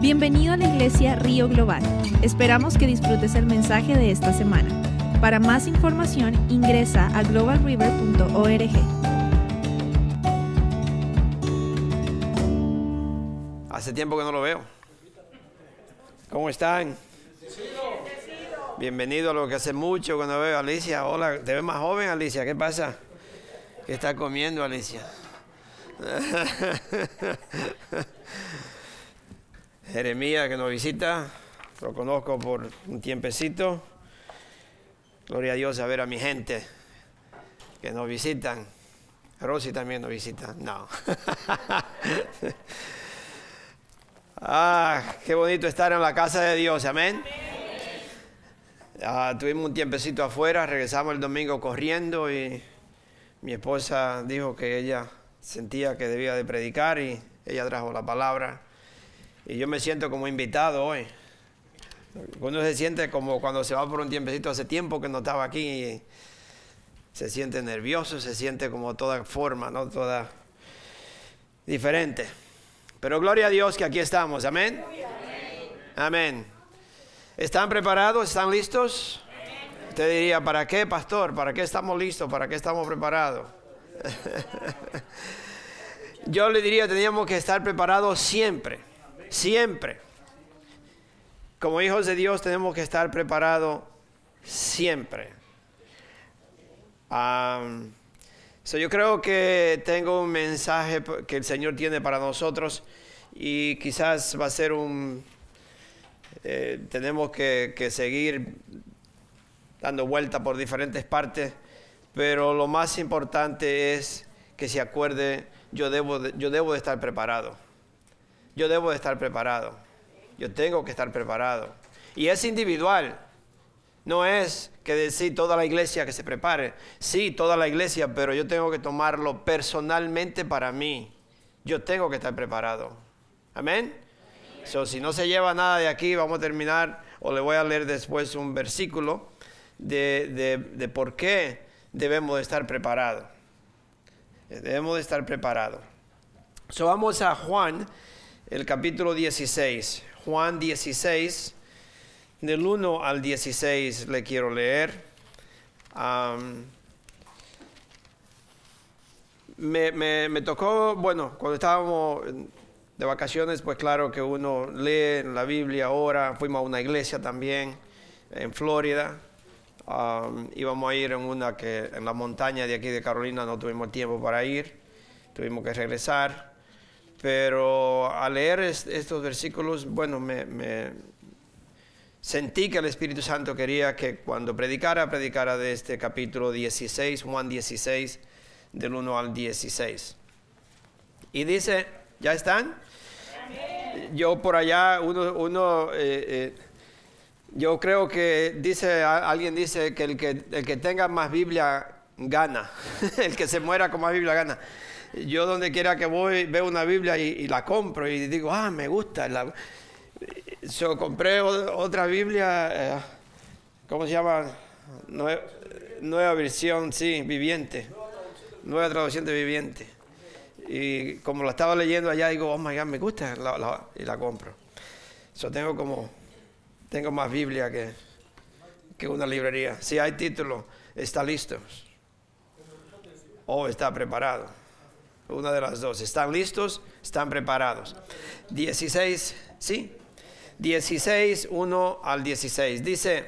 Bienvenido a la iglesia Río Global. Esperamos que disfrutes el mensaje de esta semana. Para más información ingresa a globalriver.org. Hace tiempo que no lo veo. ¿Cómo están? Bienvenido a lo que hace mucho cuando veo a Alicia. Hola, te ves más joven Alicia, ¿qué pasa? ¿Qué está comiendo Alicia? Jeremías que nos visita, lo conozco por un tiempecito. Gloria a Dios a ver a mi gente que nos visitan. Rosy también nos visita. No. ah, qué bonito estar en la casa de Dios. Amén. Ah, tuvimos un tiempecito afuera, regresamos el domingo corriendo y mi esposa dijo que ella sentía que debía de predicar y ella trajo la palabra. Y yo me siento como invitado hoy. Uno se siente como cuando se va por un tiempecito, hace tiempo que no estaba aquí, y se siente nervioso, se siente como toda forma, ¿no? Toda diferente. Pero gloria a Dios que aquí estamos, amén. Amén. ¿Están preparados? ¿Están listos? Usted diría, ¿para qué, pastor? ¿Para qué estamos listos? ¿Para qué estamos preparados? Yo le diría, teníamos que estar preparados siempre, siempre. Como hijos de Dios tenemos que estar preparados siempre. yo creo que tengo un mensaje que el Señor tiene para nosotros y quizás va a ser un... Eh, tenemos que, seguir dando vuelta por diferentes partes, pero lo más importante es que se acuerde, yo debo de, yo debo de estar preparado. Yo debo de estar preparado. Yo tengo que estar preparado. Y es individual. No es que decir toda la iglesia que se prepare. Sí, toda la iglesia, pero yo tengo que tomarlo personalmente para mí. Yo tengo que estar preparado. Amén. So, si no se lleva nada de aquí, vamos a terminar, o le voy a leer después un versículo de, por qué debemos de estar preparados. Debemos de estar preparados. So, vamos a Juan, el capítulo 16. Juan 16, del 1 al 16 le quiero leer. me, tocó, bueno, cuando estábamos de vacaciones, pues claro que uno lee la Biblia ahora. Fuimos a una iglesia también en Florida íbamos a ir en una que en la montaña de aquí de Carolina no tuvimos tiempo para ir, tuvimos que regresar. Pero al leer estos versículos, bueno, me, sentí que el Espíritu Santo quería que cuando predicara, predicara de este capítulo 16, Juan 16, del 1 al 16. Y dice, ¿ya están? Yo por allá, uno, uno eh, eh, yo creo que dice, alguien dice que el que, el que tenga más Biblia gana, el que se muera con más Biblia gana. Yo donde quiera que voy veo una Biblia y, la compro y digo, ah, me gusta. yo compré otra Biblia, eh, ¿cómo se llama? Nueva, versión, sí, viviente. Nueva traducción de viviente. Y como la estaba leyendo allá, digo, oh my God, me gusta y la compro. Yo tengo como tengo más Biblia que, que una librería. Si hay título, está listo. O está preparado. Una de las dos. ¿Están listos? Están preparados. 16, ¿sí? 16, 1 al 16. Dice,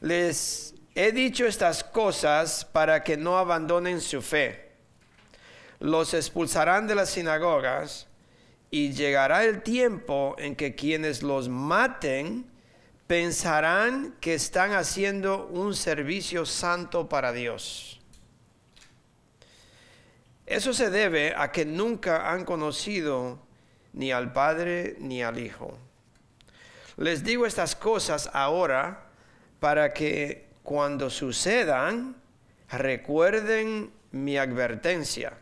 les he dicho estas cosas para que no abandonen su fe. Los expulsarán de las sinagogas y llegará el tiempo en que quienes los maten pensarán que están haciendo un servicio santo para Dios. Eso se debe a que nunca han conocido ni al Padre ni al Hijo. Les digo estas cosas ahora para que cuando sucedan recuerden mi advertencia.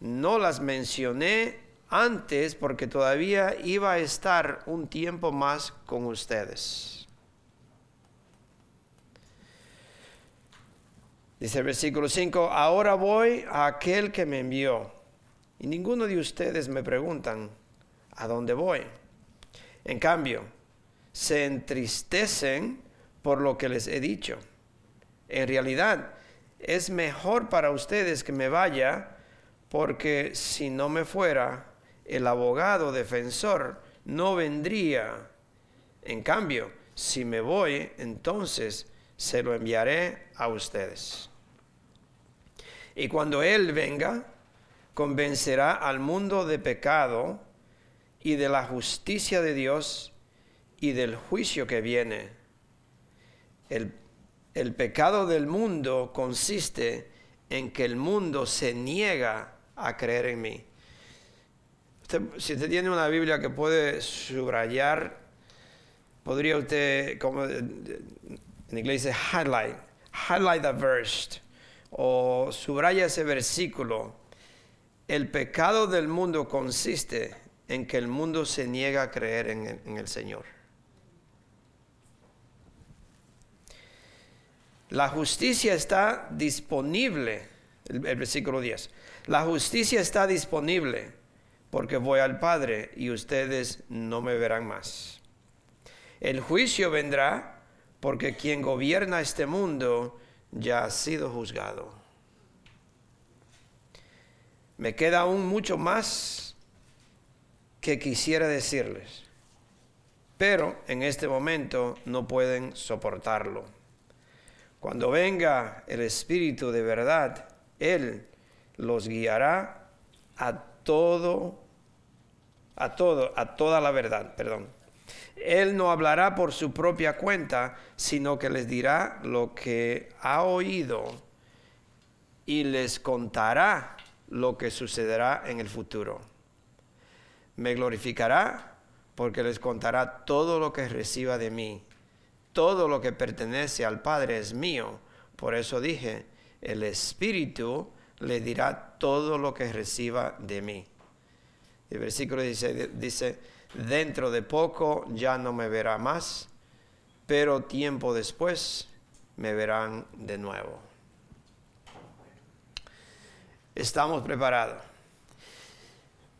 No las mencioné antes porque todavía iba a estar un tiempo más con ustedes. Dice el versículo 5, ahora voy a aquel que me envió. Y ninguno de ustedes me preguntan, ¿a dónde voy? En cambio, se entristecen por lo que les he dicho. En realidad, es mejor para ustedes que me vaya, porque si no me fuera, el abogado defensor no vendría. En cambio, si me voy, entonces se lo enviaré a ustedes. Y cuando Él venga, convencerá al mundo de pecado y de la justicia de Dios y del juicio que viene. El, pecado del mundo consiste en que el mundo se niega a creer en mí. si usted tiene una Biblia que puede subrayar, podría usted, como en inglés dice highlight, highlight the verse, o subraya ese versículo. El pecado del mundo consiste en que el mundo se niega a creer en el Señor. La justicia está disponible, el, versículo 10. La justicia está disponible porque voy al Padre y ustedes no me verán más. El juicio vendrá porque quien gobierna este mundo ya ha sido juzgado. Me queda aún mucho más que quisiera decirles, pero en este momento no pueden soportarlo. Cuando venga el Espíritu de verdad, Él los guiará a todo, a todo, a toda la verdad, perdón. Él no hablará por su propia cuenta, sino que les dirá lo que ha oído y les contará lo que sucederá en el futuro. Me glorificará porque les contará todo lo que reciba de mí todo lo que pertenece al Padre es mío. Por eso dije, el Espíritu le dirá todo lo que reciba de mí. El versículo dice, dice, dentro de poco ya no me verá más, pero tiempo después me verán de nuevo. Estamos preparados.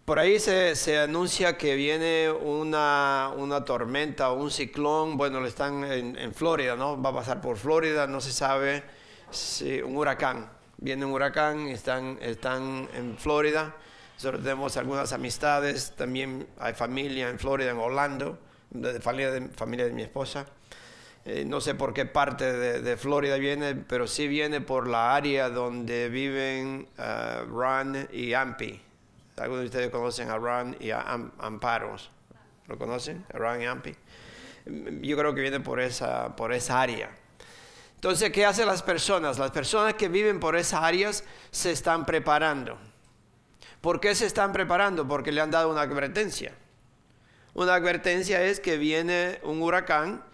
Por ahí se, anuncia que viene una, tormenta o un ciclón, bueno, le están en, Florida, ¿no? Va a pasar por Florida, no se sabe si un huracán. Viene un huracán, están, están en Florida. Nosotros tenemos algunas amistades, también hay familia en Florida, en Orlando, de familia de, mi esposa. Eh, no sé por qué parte de, Florida viene, pero sí viene por la área donde viven uh, Ron y Ampi algunos de ustedes conocen a Ron y a Amparos. ¿Lo conocen? Ron y Ampi. Yo creo que viene por esa, por esa área. Entonces, ¿qué hacen las personas? Las personas que viven por esas áreas se están preparando. ¿Por qué se están preparando? Porque le han dado una advertencia. Una advertencia es que viene un huracán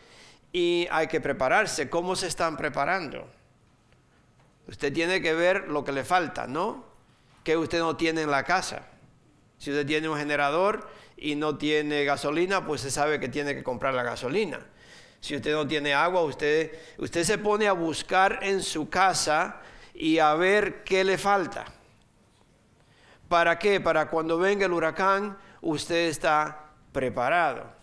y hay que prepararse. ¿Cómo se están preparando? Usted tiene que ver lo que le falta, ¿no? que usted no tiene en la casa. Si usted tiene un generador y no tiene gasolina, pues se sabe que tiene que comprar la gasolina. Si usted no tiene agua, usted, usted se pone a buscar en su casa y a ver qué le falta. ¿Para qué? Para cuando venga el huracán, usted está preparado.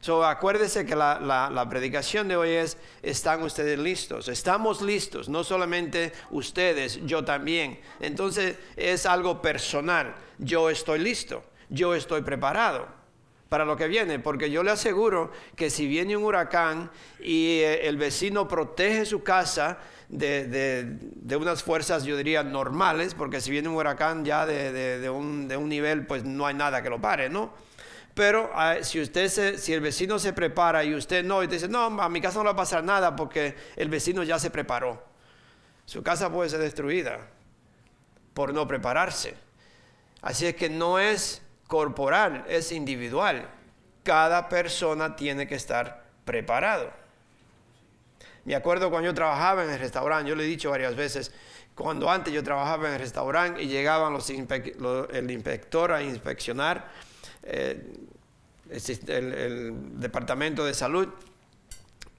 So, acuérdese que la, predicación de hoy es, ¿están ustedes listos? Estamos listos, no solamente ustedes, yo también. Entonces es algo personal. Yo estoy listo, yo estoy preparado para lo que viene, porque yo le aseguro que si viene un huracán y eh, el vecino protege su casa de, unas fuerzas, yo diría, normales, porque si viene un huracán ya de, un, de un nivel, pues no hay nada que lo pare, ¿no? Pero ah, si usted si el vecino se prepara y usted no, y dice, no, a mi casa no va a pasar nada porque el vecino ya se preparó. Su casa puede ser destruida por no prepararse. Así es que no es corporal, es individual. Cada persona tiene que estar preparado. Me acuerdo cuando yo trabajaba en el restaurante, yo le he dicho varias veces, cuando antes yo trabajaba en el restaurante y llegaban el inspector a inspeccionar, eh, el, departamento de salud.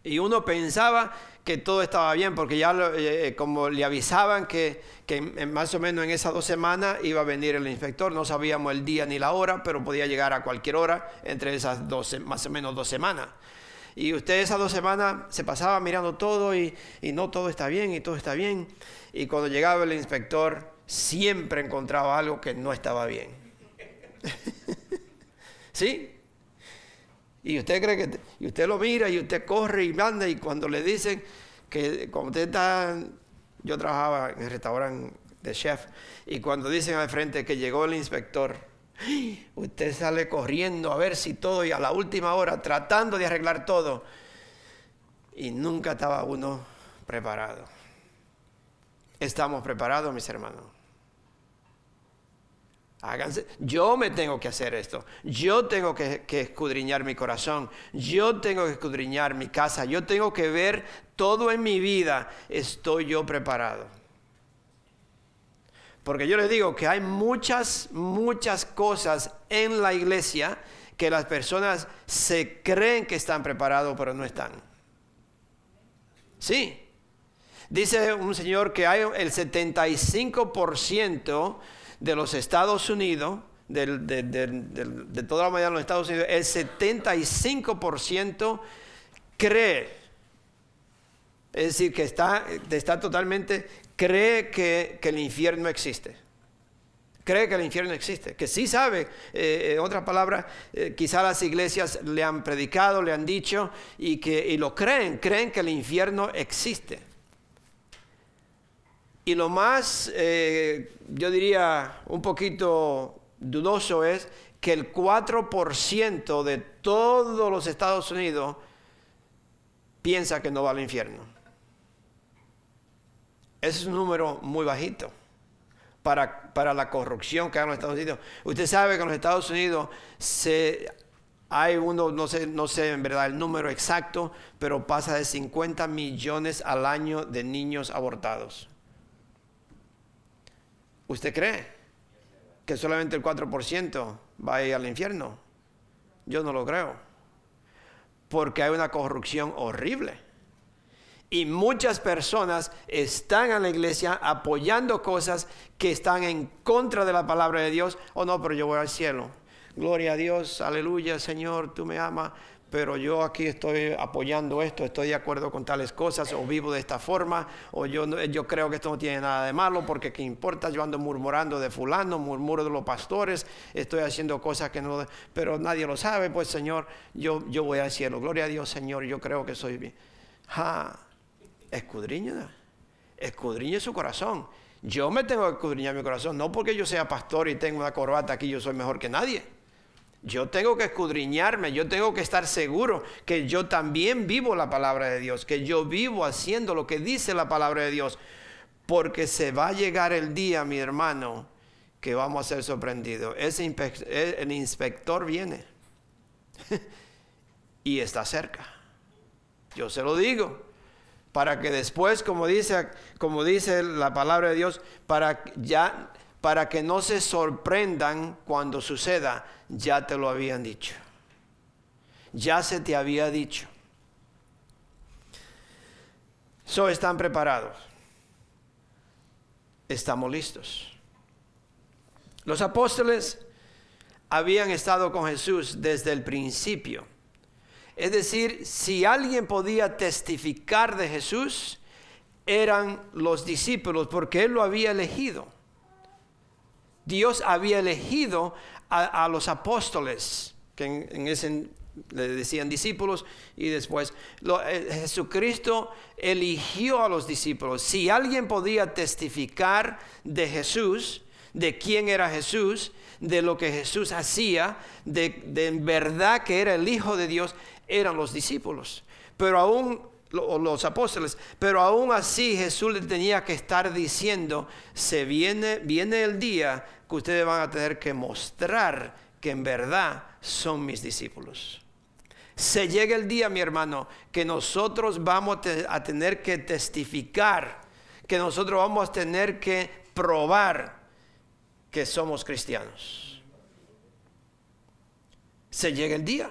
Y uno pensaba que todo estaba bien, porque ya eh, eh, como le avisaban que, que más o menos en esas dos semanas iba a venir el inspector, no sabíamos el día ni la hora, pero podía llegar a cualquier hora entre esas dos, más o menos dos semanas. Y usted esas dos semanas se pasaba mirando todo y, no todo está bien y todo está bien. Y cuando llegaba el inspector, siempre encontraba algo que no estaba bien. ¿Sí? Y usted cree que, y usted lo mira y usted corre y manda y cuando le dicen que como usted está, yo trabajaba en el restaurante de chef y cuando dicen al frente que llegó el inspector, usted sale corriendo a ver si todo y a la última hora tratando de arreglar todo y nunca estaba uno preparado. Estamos preparados, mis hermanos. Háganse. Yo me tengo que hacer esto. Yo tengo que, escudriñar mi corazón. Yo tengo que escudriñar mi casa. Yo tengo que ver todo en mi vida. Estoy yo preparado. Porque yo les digo que hay muchas, muchas cosas en la iglesia que las personas se creen que están preparados, pero no están. Sí. Dice un señor que hay el 75% de los Estados Unidos, de, toda la mayoría de los Estados Unidos, el 75% cree, es decir, que está, está totalmente, cree que, el infierno existe cree que el infierno existe, que sí sabe, eh, en otras palabras, eh, quizá las iglesias le han predicado, le han dicho y que y lo creen, creen que el infierno existe. Y lo más, eh, yo diría, un poquito dudoso es que el 4% de todos los Estados Unidos piensa que no va al infierno. Ese es un número muy bajito para, para la corrupción que hay en los Estados Unidos. Usted sabe que en los Estados Unidos se, hay uno, no sé, no sé en verdad el número exacto, pero pasa de 50 millones al año de niños abortados. ¿Usted cree que solamente el 4% va a ir al infierno? Yo no lo creo. Porque hay una corrupción horrible. Y muchas personas están en la iglesia apoyando cosas que están en contra de la palabra de Dios. O oh, no, pero yo voy al cielo. Gloria a Dios, aleluya, Señor, tú me amas pero yo aquí estoy apoyando esto, estoy de acuerdo con tales cosas, o vivo de esta forma, o yo, yo creo que esto no tiene nada de malo, porque qué importa, yo ando murmurando de fulano, murmuro de los pastores, estoy haciendo cosas que no, pero nadie lo sabe, pues Señor, yo, yo voy al cielo, gloria a Dios Señor, yo creo que soy bien. Ja, escudriña, escudriña su corazón. Yo me tengo que escudriñar mi corazón, no porque yo sea pastor y tengo una corbata aquí, yo soy mejor que nadie. Yo tengo que escudriñarme, yo tengo que estar seguro que yo también vivo la palabra de Dios, que yo vivo haciendo lo que dice la palabra de Dios, porque se va a llegar el día, mi hermano, que vamos a ser sorprendidos. Ese el inspector viene y está cerca. Yo se lo digo, para que después, como dice, como dice la palabra de Dios, para ya para que no se sorprendan cuando suceda, ya te lo habían dicho. Ya se te había dicho. So están preparados. Estamos listos. Los apóstoles habían estado con Jesús desde el principio. Es decir, si alguien podía testificar de Jesús, eran los discípulos, porque Él lo había elegido. Dios había elegido a, los apóstoles, que en, ese le decían discípulos, y después eh, Jesucristo eligió a los discípulos. Si alguien podía testificar de Jesús, de quién era Jesús, de lo que Jesús hacía, de, de en verdad que era el Hijo de Dios, eran los discípulos. Pero aún los apóstoles, pero aún así Jesús le tenía que estar diciendo, se viene, viene el día que ustedes van a tener que mostrar que en verdad son mis discípulos. Se llega el día, mi hermano, que nosotros vamos a tener que testificar, que nosotros vamos a tener que probar que somos cristianos. Se llega el día.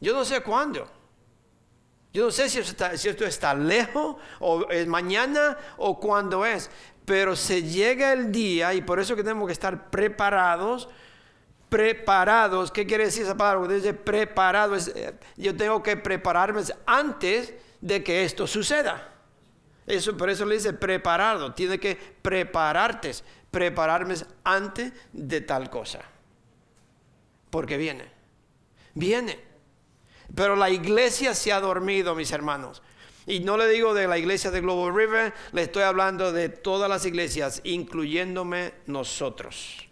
Yo no sé cuándo. Yo no sé si esto está, lejos o es mañana o cuándo es, pero se llega el día y por eso que tenemos que estar preparados. Preparados, ¿qué quiere decir esa palabra? Dice preparado, eh, yo tengo que prepararme antes de que esto suceda. Eso, por eso le dice preparado, tiene que prepararte, prepararme antes de tal cosa. Porque viene, viene. Pero la iglesia se ha dormido, mis hermanos. Y no le digo de la iglesia de Global River, le estoy hablando de todas las iglesias, incluyéndome nosotros.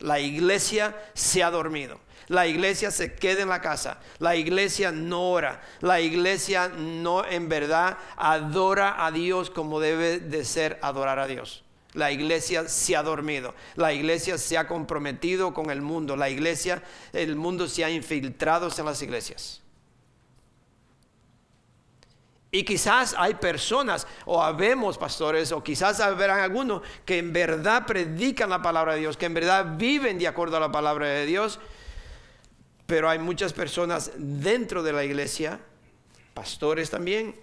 La iglesia se ha dormido. La iglesia se queda en la casa. La iglesia no ora. La iglesia no en verdad adora a Dios como debe de ser adorar a Dios. La iglesia se ha dormido. La iglesia se ha comprometido con el mundo. La iglesia, el mundo se ha infiltrado en las iglesias. Y quizás hay personas, o habemos pastores, o quizás habrán algunos que en verdad predican la palabra de Dios, que en verdad viven de acuerdo a la palabra de Dios, pero hay muchas personas dentro de la iglesia, pastores también,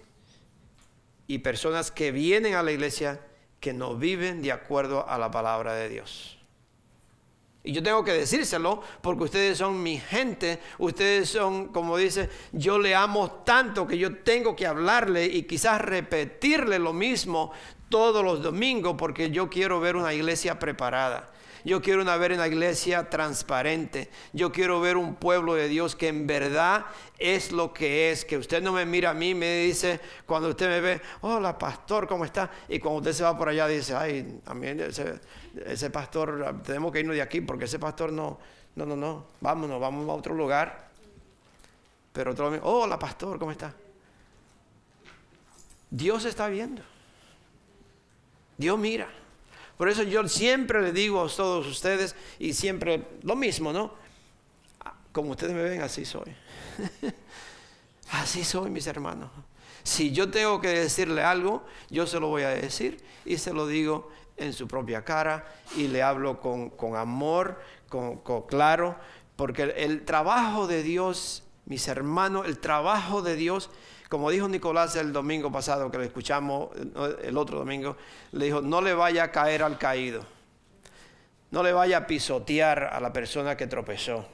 y personas que vienen a la iglesia que no viven de acuerdo a la palabra de Dios. Y yo tengo que decírselo porque ustedes son mi gente, ustedes son, como dice, yo le amo tanto que yo tengo que hablarle y quizás repetirle lo mismo todos los domingos porque yo quiero ver una iglesia preparada. Yo quiero una, ver una iglesia transparente. Yo quiero ver un pueblo de Dios que en verdad es lo que es. Que usted no me mira a mí, me dice, cuando usted me ve, hola pastor, ¿cómo está? Y cuando usted se va por allá, dice, ay, a mí ese, ese pastor, tenemos que irnos de aquí porque ese pastor no, no, no, no, vámonos, vamos a otro lugar. Pero otro, hola pastor, ¿cómo está? Dios está viendo. Dios mira. Por eso yo siempre le digo a todos ustedes y siempre lo mismo, ¿no? Como ustedes me ven, así soy. así soy, mis hermanos. Si yo tengo que decirle algo, yo se lo voy a decir y se lo digo en su propia cara y le hablo con, amor, con, claro, porque el trabajo de Dios, mis hermanos, el trabajo de Dios como dijo Nicolás el domingo pasado, que lo escuchamos el otro domingo, le dijo, no le vaya a caer al caído, no le vaya a pisotear a la persona que tropezó.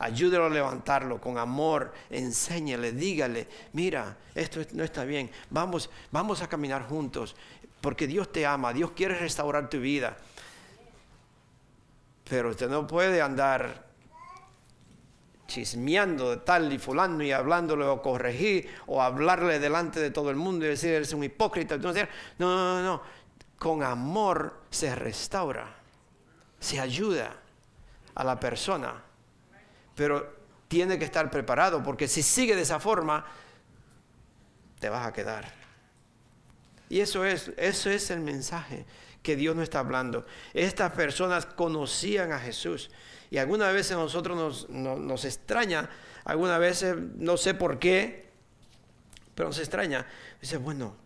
Ayúdelo a levantarlo con amor, enséñale, dígale, mira, esto no está bien, vamos, vamos a caminar juntos, porque Dios te ama, Dios quiere restaurar tu vida. Pero usted no puede andar chismeando de tal y fulano y hablándole o corregir o hablarle delante de todo el mundo y decir eres un hipócrita. No, no, no, con amor se restaura, se ayuda a la persona, pero tiene que estar preparado porque si sigue de esa forma, te vas a quedar. Y eso es, eso es el mensaje que Dios nos está hablando. Estas personas conocían a Jesús. Y algunas veces a nosotros nos, extraña, algunas veces no sé por qué, pero nos extraña. Dice, bueno,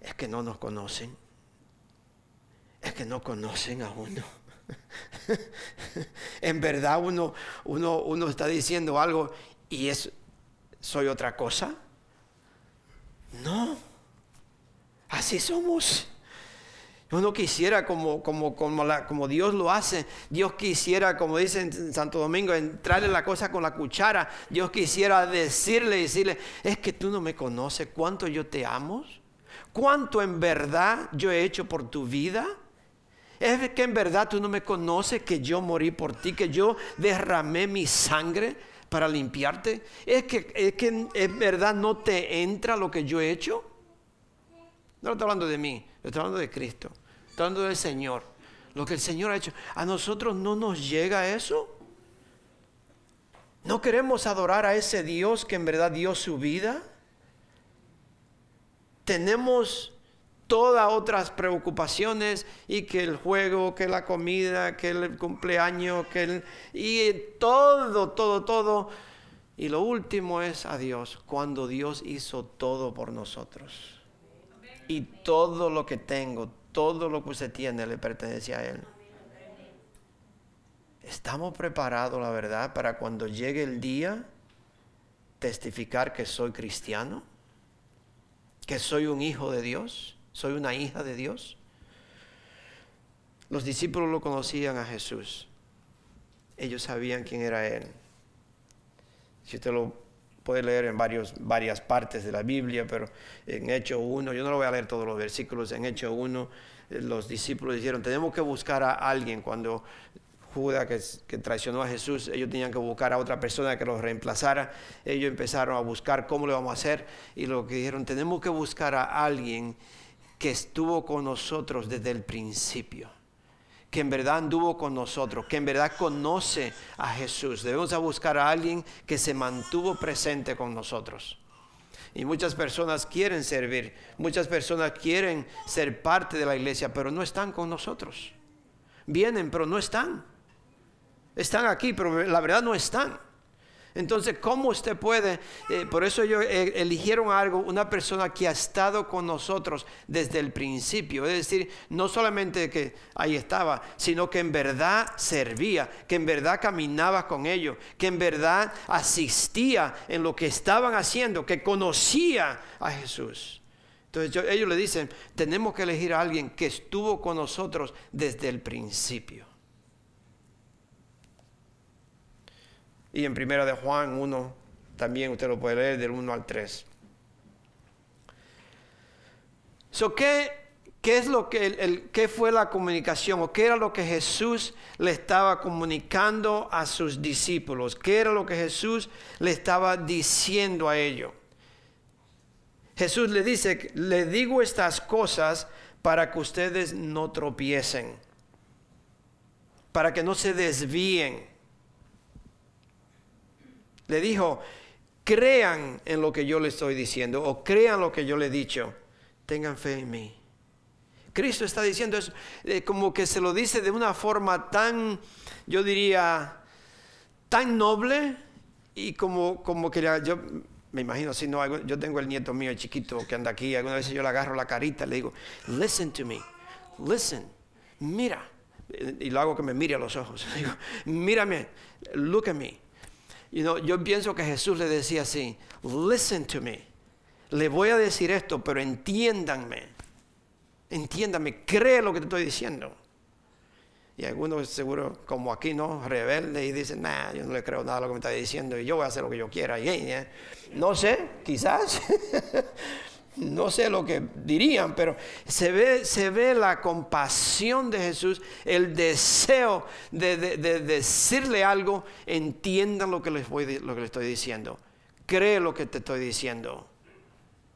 es que no nos conocen. Es que no conocen a uno. en verdad uno, uno, uno está diciendo algo y es, soy otra cosa. No, así somos. Uno quisiera como, como, como, como, Dios lo hace. Dios quisiera, como dice en Santo Domingo, entrarle la cosa con la cuchara. Dios quisiera decirle, decirle, es que tú no me conoces cuánto yo te amo. Cuánto en verdad yo he hecho por tu vida. Es que en verdad tú no me conoces que yo morí por ti, que yo derramé mi sangre para limpiarte. Es que, es que en verdad no te entra lo que yo he hecho. No estoy hablando de mí, estoy hablando de Cristo. Estoy hablando del Señor. Lo que el Señor ha hecho. ¿A nosotros no nos llega eso? ¿No queremos adorar a ese Dios que en verdad dio su vida? Tenemos todas otras preocupaciones y que el juego, que la comida, que el cumpleaños, que el, y todo, todo, todo. Y lo último es a Dios, cuando Dios hizo todo por nosotros y todo lo que tengo, todo lo que usted tiene le pertenece a Él. Estamos preparados, la verdad, para cuando llegue el día testificar que soy cristiano, que soy un hijo de Dios, soy una hija de Dios. Los discípulos lo conocían a Jesús. Ellos sabían quién era Él. Si usted lo puede leer en varios, varias partes de la Biblia, pero en Hecho 1, yo no lo voy a leer todos los versículos, en Hecho 1 eh, los discípulos dijeron, tenemos que buscar a alguien cuando Judas que, traicionó a Jesús, ellos tenían que buscar a otra persona que los reemplazara. Ellos empezaron a buscar cómo lo vamos a hacer y lo que dijeron, tenemos que buscar a alguien que estuvo con nosotros desde el principio, que en verdad anduvo con nosotros, que en verdad conoce a Jesús. Debemos buscar a alguien que se mantuvo presente con nosotros. Y muchas personas quieren servir, muchas personas quieren ser parte de la iglesia, pero no están con nosotros. Vienen, pero no están. Están aquí, pero la verdad no están. Entonces, ¿cómo usted puede? Eh, por eso ellos eh, eligieron algo, una persona que ha estado con nosotros desde el principio. Es decir, no solamente que ahí estaba, sino que en verdad servía, que en verdad caminaba con ellos, que en verdad asistía en lo que estaban haciendo, que conocía a Jesús. Entonces ellos le dicen, tenemos que elegir a alguien que estuvo con nosotros desde el principio. Y en primera de Juan 1, también usted lo puede leer del 1 al 3. So, ¿qué, ¿Qué es lo que el, qué fue la comunicación o qué era lo que Jesús le estaba comunicando a sus discípulos? ¿Qué era lo que Jesús le estaba diciendo a ellos? Jesús le dice, le digo estas cosas para que ustedes no tropiecen, para que no se desvíen le dijo, crean en lo que yo le estoy diciendo o crean lo que yo le he dicho. Tengan fe en mí. Cristo está diciendo eso, eh, como que se lo dice de una forma tan, yo diría, tan noble y como, como que yo me imagino, si no, yo tengo el nieto mío chiquito que anda aquí, alguna vez yo le agarro la carita le digo, listen to me, listen, mira, y lo hago que me mire a los ojos, digo, mírame, look at me, yo pienso que Jesús le decía así, listen to me. Le voy a decir esto, pero entiéndanme. Entiéndanme, cree lo que te estoy diciendo. Y algunos seguro, como aquí, ¿no? Rebelde y dicen, nah, yo no le creo nada a lo que me está diciendo y yo voy a hacer lo que yo quiera. Y, eh, no sé, quizás. no sé lo que dirían, pero se ve, se ve la compasión de Jesús, el deseo de, decirle algo, entiendan lo que, les voy, lo que les estoy diciendo, cree lo que te estoy diciendo,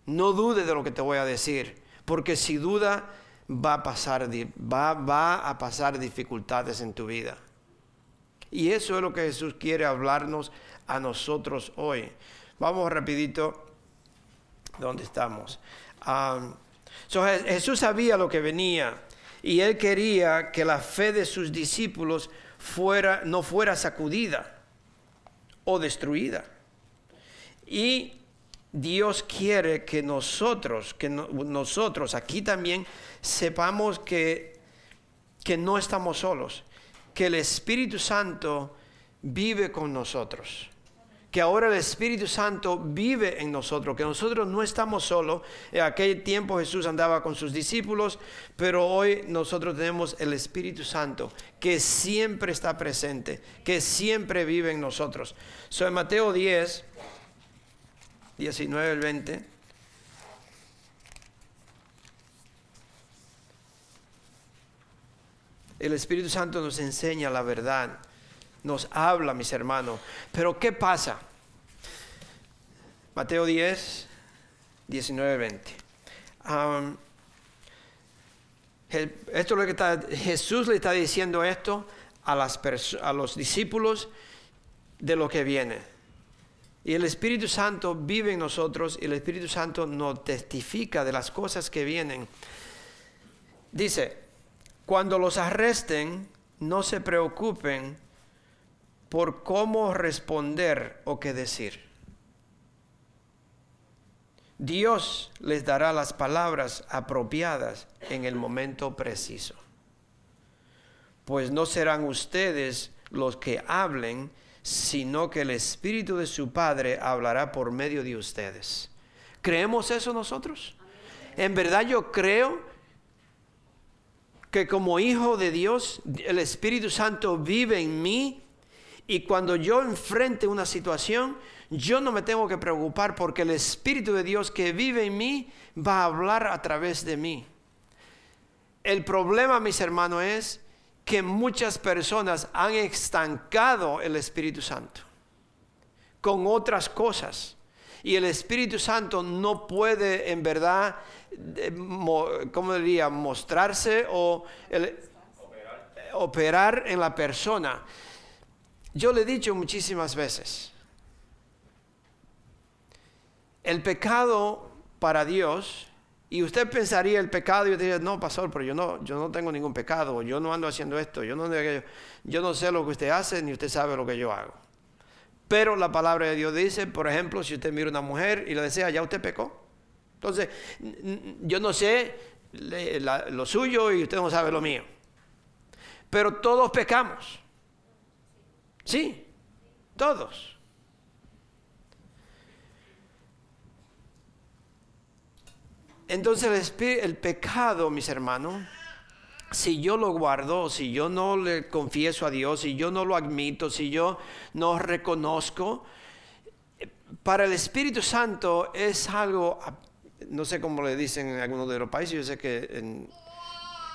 no dude de lo que te voy a decir, porque si duda va a pasar, va, va a pasar dificultades en tu vida. Y eso es lo que Jesús quiere hablarnos a nosotros hoy. Vamos rapidito donde estamos. Jesús sabía lo que venía y él quería que la fe de sus discípulos fuera, no fuera sacudida o destruida. Y Dios quiere que nosotros, que nosotros aquí también sepamos que, que no estamos solos, que el Espíritu Santo vive con nosotros que ahora el Espíritu Santo vive en nosotros, que nosotros no estamos solos. En aquel tiempo Jesús andaba con sus discípulos, pero hoy nosotros tenemos el Espíritu Santo que siempre está presente, que siempre vive en nosotros. So, en Mateo 10, 19 al 20. El Espíritu Santo nos enseña la verdad nos habla, mis hermanos. Pero ¿qué pasa? Mateo 10, 19, 20. esto lo que Jesús le está diciendo esto a, las a los discípulos de lo que viene. Y el Espíritu Santo vive en nosotros y el Espíritu Santo nos testifica de las cosas que vienen. Dice, cuando los arresten, no se preocupen por cómo responder o qué decir. Dios les dará las palabras apropiadas en el momento preciso. Pues no serán ustedes los que hablen, sino que el Espíritu de su Padre hablará por medio de ustedes. ¿Creemos eso nosotros? En verdad yo creo que como hijo de Dios, el Espíritu Santo vive en mí y cuando yo enfrente una situación, yo no me tengo que preocupar porque el Espíritu de Dios que vive en mí va a hablar a través de mí. El problema, mis hermanos, es que muchas personas han estancado el Espíritu Santo con otras cosas. Y el Espíritu Santo no puede en verdad, ¿cómo diría?, mostrarse o operar en la persona. Yo le he dicho muchísimas veces, el pecado para Dios y usted pensaría el pecado y diría, no, pastor, pero yo no, yo no tengo ningún pecado, yo no ando haciendo esto, yo no, yo no sé lo que usted hace, ni usted sabe lo que yo hago. Pero la palabra de Dios dice, por ejemplo, si usted mira a una mujer y le desea, ya usted pecó. Entonces, yo no sé lo suyo y usted no sabe lo mío. Pero todos pecamos. Sí, todos. Entonces el, pecado, mis hermanos, si yo lo guardo, si yo no le confieso a Dios, si yo no lo admito, si yo no reconozco, para el Espíritu Santo es algo, no sé cómo le dicen en algunos de los países, yo sé que en,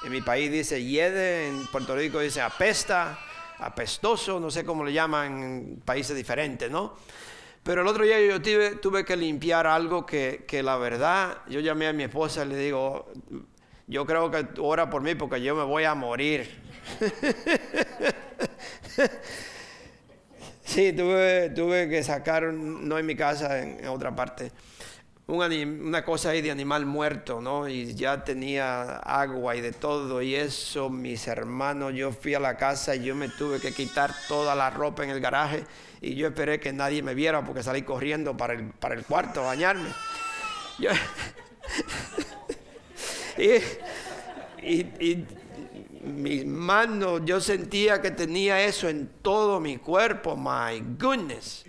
mi país dice yede, en Puerto Rico dice apesta, apestoso, no sé cómo le llaman en países diferentes, ¿no? Pero el otro día yo tuve, que limpiar algo que, la verdad, yo llamé a mi esposa y le digo, yo creo que ora por mí porque yo me voy a morir. sí, tuve, tuve que sacar, no en mi casa, en, otra parte, una, cosa ahí de animal muerto, ¿no? Y ya tenía agua y de todo. Y eso, mis hermanos, yo fui a la casa y yo me tuve que quitar toda la ropa en el garaje y yo esperé que nadie me viera porque salí corriendo para el, para el cuarto a bañarme. y, y, mis manos, yo sentía que tenía eso en todo mi cuerpo, my goodness.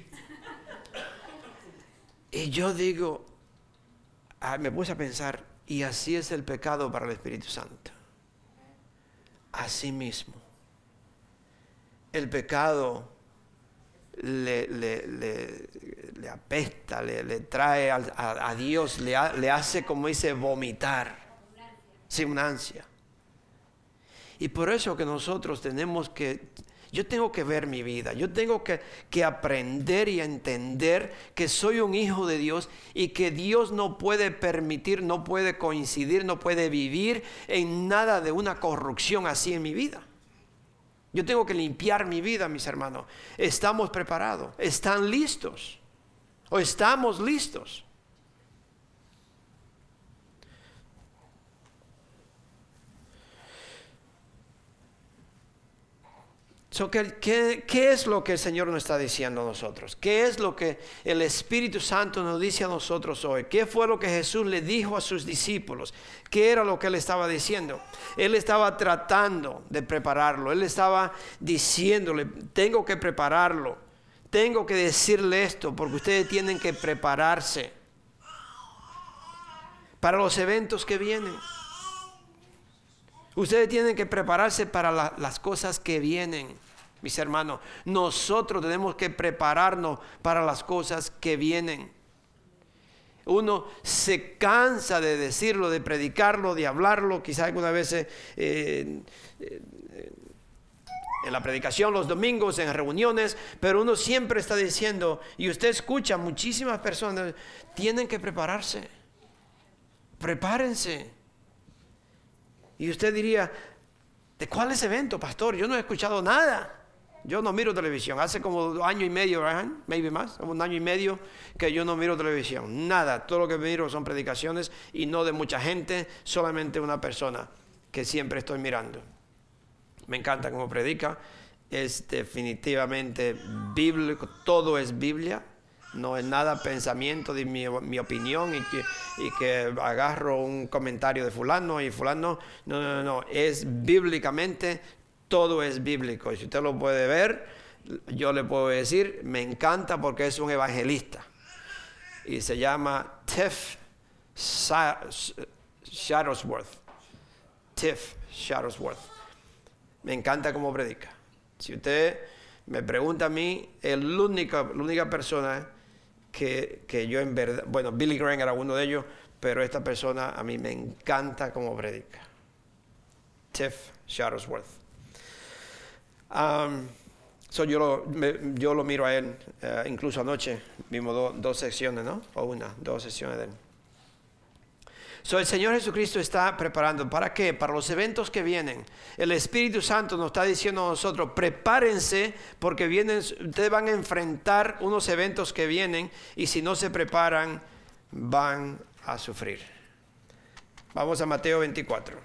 Y yo digo, ah, me puse a pensar, y así es el pecado para el Espíritu Santo. Así mismo. El pecado le, le, apesta, le, trae a, Dios, le, hace, como dice, vomitar, sin ansia. Y por eso que nosotros tenemos que, yo tengo que ver mi vida, yo tengo que, que, aprender y entender que soy un hijo de Dios y que Dios no puede permitir, no puede coincidir, no puede vivir en nada de una corrupción así en mi vida. Yo tengo que limpiar mi vida, mis hermanos. ¿Estamos preparados? ¿Están listos? ¿O estamos listos? ¿Qué, es lo que el Señor nos está diciendo a nosotros? ¿Qué es lo que el Espíritu Santo nos dice a nosotros hoy? ¿Qué fue lo que Jesús le dijo a sus discípulos? ¿Qué era lo que él estaba diciendo? Él estaba tratando de prepararlo. Él estaba diciéndole, tengo que prepararlo. Tengo que decirle esto porque ustedes tienen que prepararse para los eventos que vienen. Ustedes tienen que prepararse para las cosas que vienen mis hermanos. Nosotros tenemos que prepararnos para las cosas que vienen. Uno se cansa de decirlo, de predicarlo, de hablarlo, quizás algunas veces eh, eh, en la predicación, los domingos, en reuniones, pero uno siempre está diciendo, y usted escucha muchísimas personas, tienen que prepararse, prepárense. Y usted diría, ¿de cuál es evento, pastor? Yo no he escuchado nada. Yo no miro televisión. Hace como año y medio, maybe más, un año y medio que yo no miro televisión. Nada. Todo lo que miro son predicaciones y no de mucha gente, solamente una persona que siempre estoy mirando. Me encanta cómo predica. Es definitivamente bíblico. Todo es Biblia. No es nada pensamiento de mi, opinión y que, y que agarro un comentario de fulano y fulano. No, no, no. Es bíblicamente todo es bíblico. Si usted lo puede ver, yo le puedo decir, me encanta porque es un evangelista. Y se llama Tiff Shadowsworth. Tiff Shadowsworth. Me encanta cómo predica. Si usted me pregunta a mí, es la única, la única persona que, que, yo en verdad, bueno, Billy Graham era uno de ellos, pero esta persona a mí me encanta cómo predica. Tiff Shadowsworth. Um, so yo, lo, yo lo miro a él, uh, incluso anoche vimos dos secciones, ¿no? O una, dos sesiones de él. So, el Señor Jesucristo está preparando. ¿Para qué? Para los eventos que vienen. El Espíritu Santo nos está diciendo a nosotros, prepárense porque vienen, ustedes van a enfrentar unos eventos que vienen y si no se preparan, van a sufrir. Vamos a Mateo 24.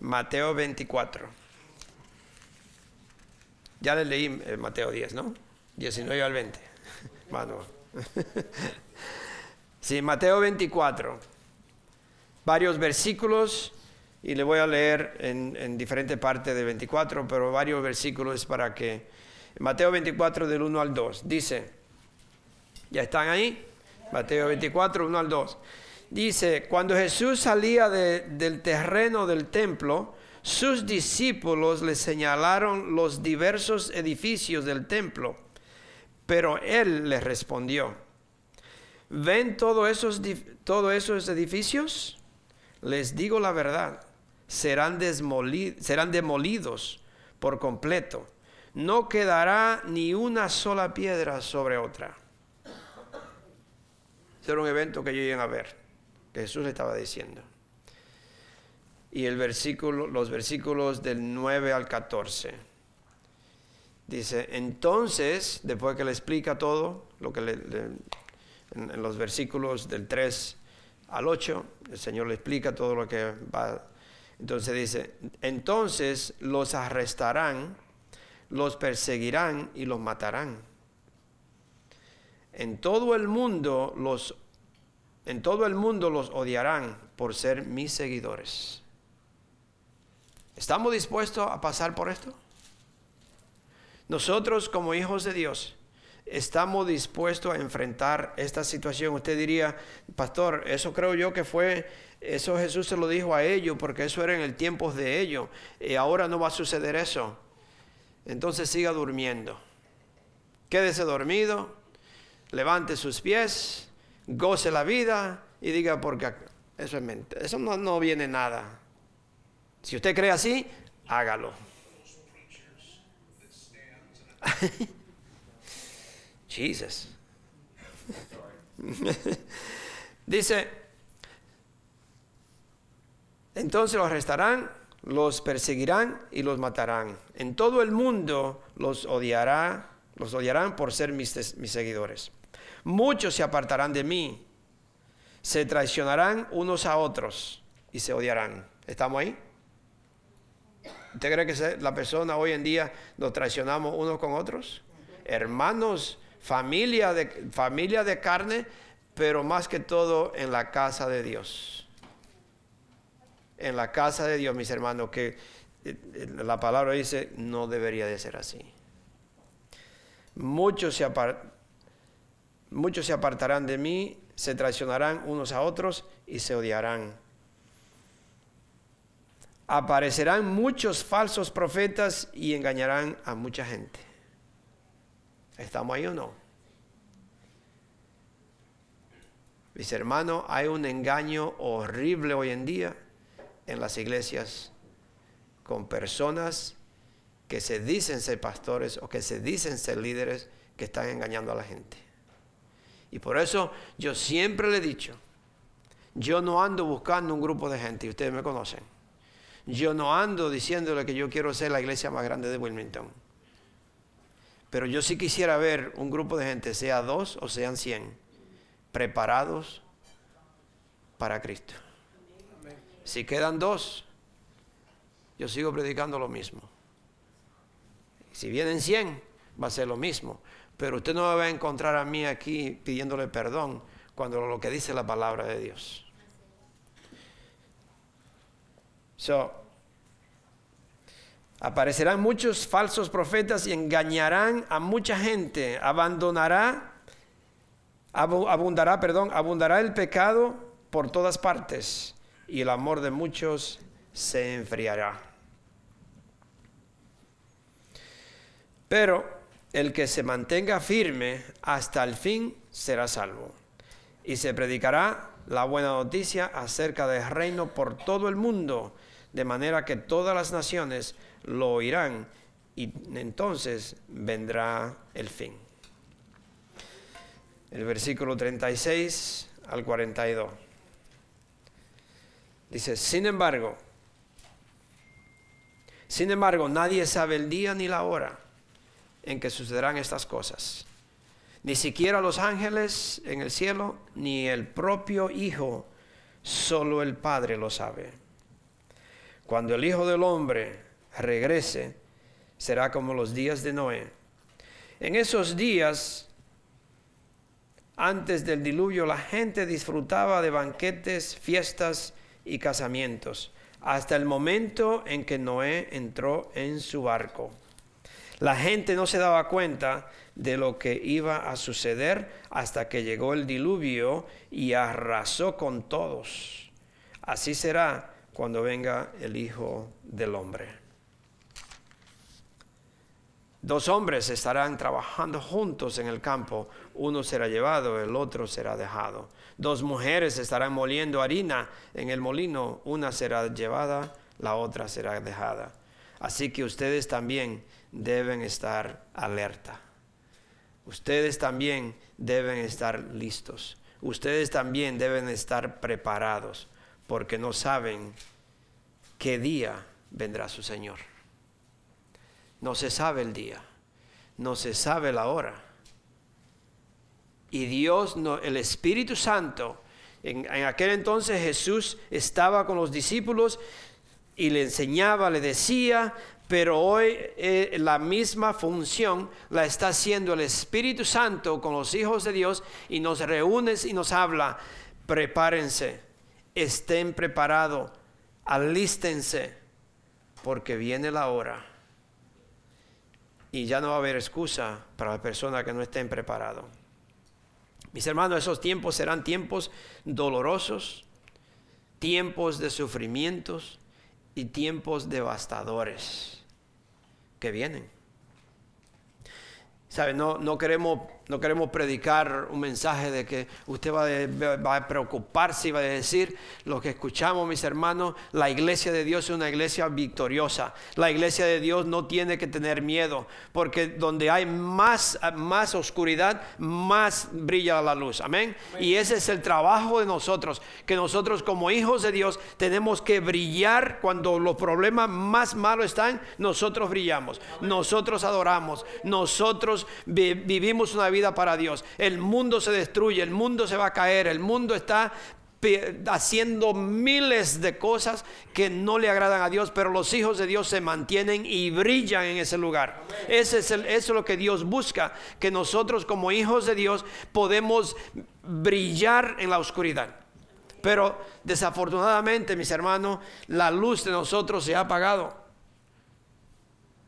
Mateo 24. Ya les leí eh, Mateo 10, ¿no? 19 al 20. Bueno. Sí, Mateo 24. Varios versículos y le voy a leer en, en diferente parte de 24, pero varios versículos para que... Mateo 24 del 1 al 2. Dice, ¿ya están ahí? Mateo 24, 1 al 2. Dice, cuando Jesús salía del terreno del templo, sus discípulos le señalaron los diversos edificios del templo, pero él les respondió, ¿Ven todos esos, esos edificios? Les digo la verdad, serán, serán demolidos por completo. No quedará ni una sola piedra sobre otra. Ese era un evento que yo iba a ver, Jesús estaba diciendo. Y el versículo, los versículos del 9 al 14. Dice, entonces, después que le explica todo, lo que le en, los versículos del 3 al 8, el Señor le explica todo lo que va. Entonces dice, entonces los arrestarán, los perseguirán y los matarán. En todo el mundo los en todo el mundo los odiarán por ser mis seguidores. ¿Estamos dispuestos a pasar por esto? Nosotros como hijos de Dios estamos dispuestos a enfrentar esta situación. Usted diría, pastor, eso creo yo que fue, eso Jesús se lo dijo a ellos, porque eso era en el tiempo de ellos, y ahora no va a suceder eso. Entonces siga durmiendo. Quédese dormido, levante sus pies, goce la vida y diga, porque eso es mente, eso no, no viene nada. Si usted cree así, hágalo. Jesus. Dice, entonces los arrestarán, los perseguirán y los matarán. En todo el mundo los odiará, los odiarán por ser mis, mis seguidores. Muchos se apartarán de mí, se traicionarán unos a otros y se odiarán. ¿Estamos ahí? ¿Usted cree que la persona hoy en día nos traicionamos unos con otros? Hermanos familia de, familia de carne, pero más que todo en la casa de Dios. En la casa de Dios, mis hermanos, que eh, la palabra dice, no debería de ser así. Muchos se, muchos se apartarán de mí, se traicionarán unos a otros y se odiarán. Aparecerán muchos falsos profetas y engañarán a mucha gente. ¿Estamos ahí o no? Mis hermanos, hay un engaño horrible hoy en día en las iglesias con personas que se dicen ser pastores o que se dicen ser líderes que están engañando a la gente. Y por eso yo siempre le he dicho, yo no ando buscando un grupo de gente, y ustedes me conocen. Yo no ando diciéndole que yo quiero ser la iglesia más grande de Wilmington. Pero yo sí quisiera ver un grupo de gente, sea dos o sean cien, preparados para Cristo. Si quedan dos, yo sigo predicando lo mismo. Si vienen cien, va a ser lo mismo. Pero usted no me va a encontrar a mí aquí pidiéndole perdón cuando lo que dice la palabra de Dios. So, Aparecerán muchos falsos profetas y engañarán a mucha gente. Abandonará, abundará, perdón, abundará el pecado por todas partes y el amor de muchos se enfriará. Pero el que se mantenga firme hasta el fin será salvo. Y se predicará la buena noticia acerca del reino por todo el mundo, de manera que todas las naciones lo oirán y entonces vendrá el fin. El versículo 36 al 42. Dice, sin embargo, sin embargo, nadie sabe el día ni la hora en que sucederán estas cosas. Ni siquiera los ángeles en el cielo, ni el propio Hijo, solo el Padre lo sabe. Cuando el Hijo del Hombre regrese, será como los días de Noé. En esos días, antes del diluvio, la gente disfrutaba de banquetes, fiestas y casamientos, hasta el momento en que Noé entró en su barco. La gente no se daba cuenta de lo que iba a suceder hasta que llegó el diluvio y arrasó con todos. Así será cuando venga el Hijo del Hombre. Dos hombres estarán trabajando juntos en el campo, uno será llevado, el otro será dejado. Dos mujeres estarán moliendo harina en el molino, una será llevada, la otra será dejada. Así que ustedes también deben estar alerta. Ustedes también deben estar listos. Ustedes también deben estar preparados porque no saben qué día vendrá su Señor. No se sabe el día, no se sabe la hora. Y Dios, el Espíritu Santo, en, aquel entonces Jesús estaba con los discípulos y le enseñaba, le decía, pero hoy eh, la misma función la está haciendo el Espíritu Santo con los hijos de Dios y nos reúne y nos habla, prepárense, estén preparados, alístense, porque viene la hora y ya no va a haber excusa para las personas que no estén preparados. Mis hermanos, esos tiempos serán tiempos dolorosos, tiempos de sufrimientos y tiempos devastadores que vienen. ¿Sabe? No, no queremos no queremos predicar un mensaje de que usted va, a preocuparse y va a decir lo que escuchamos, mis hermanos. La iglesia de Dios es una iglesia victoriosa. La iglesia de Dios no tiene que tener miedo, porque donde hay más, más oscuridad, más brilla la luz. Amén. Y ese es el trabajo de nosotros, que nosotros como hijos de Dios tenemos que brillar cuando los problemas más malos están. Nosotros brillamos, nosotros adoramos, nosotros vivimos una vida para Dios. El mundo se destruye, el mundo se va a caer, el mundo está haciendo miles de cosas que no le agradan a Dios, pero los hijos de Dios se mantienen y brillan en ese lugar. Ese es eso es lo que Dios busca, que nosotros como hijos de Dios podemos brillar en la oscuridad. Pero desafortunadamente, mis hermanos, la luz de nosotros se ha apagado.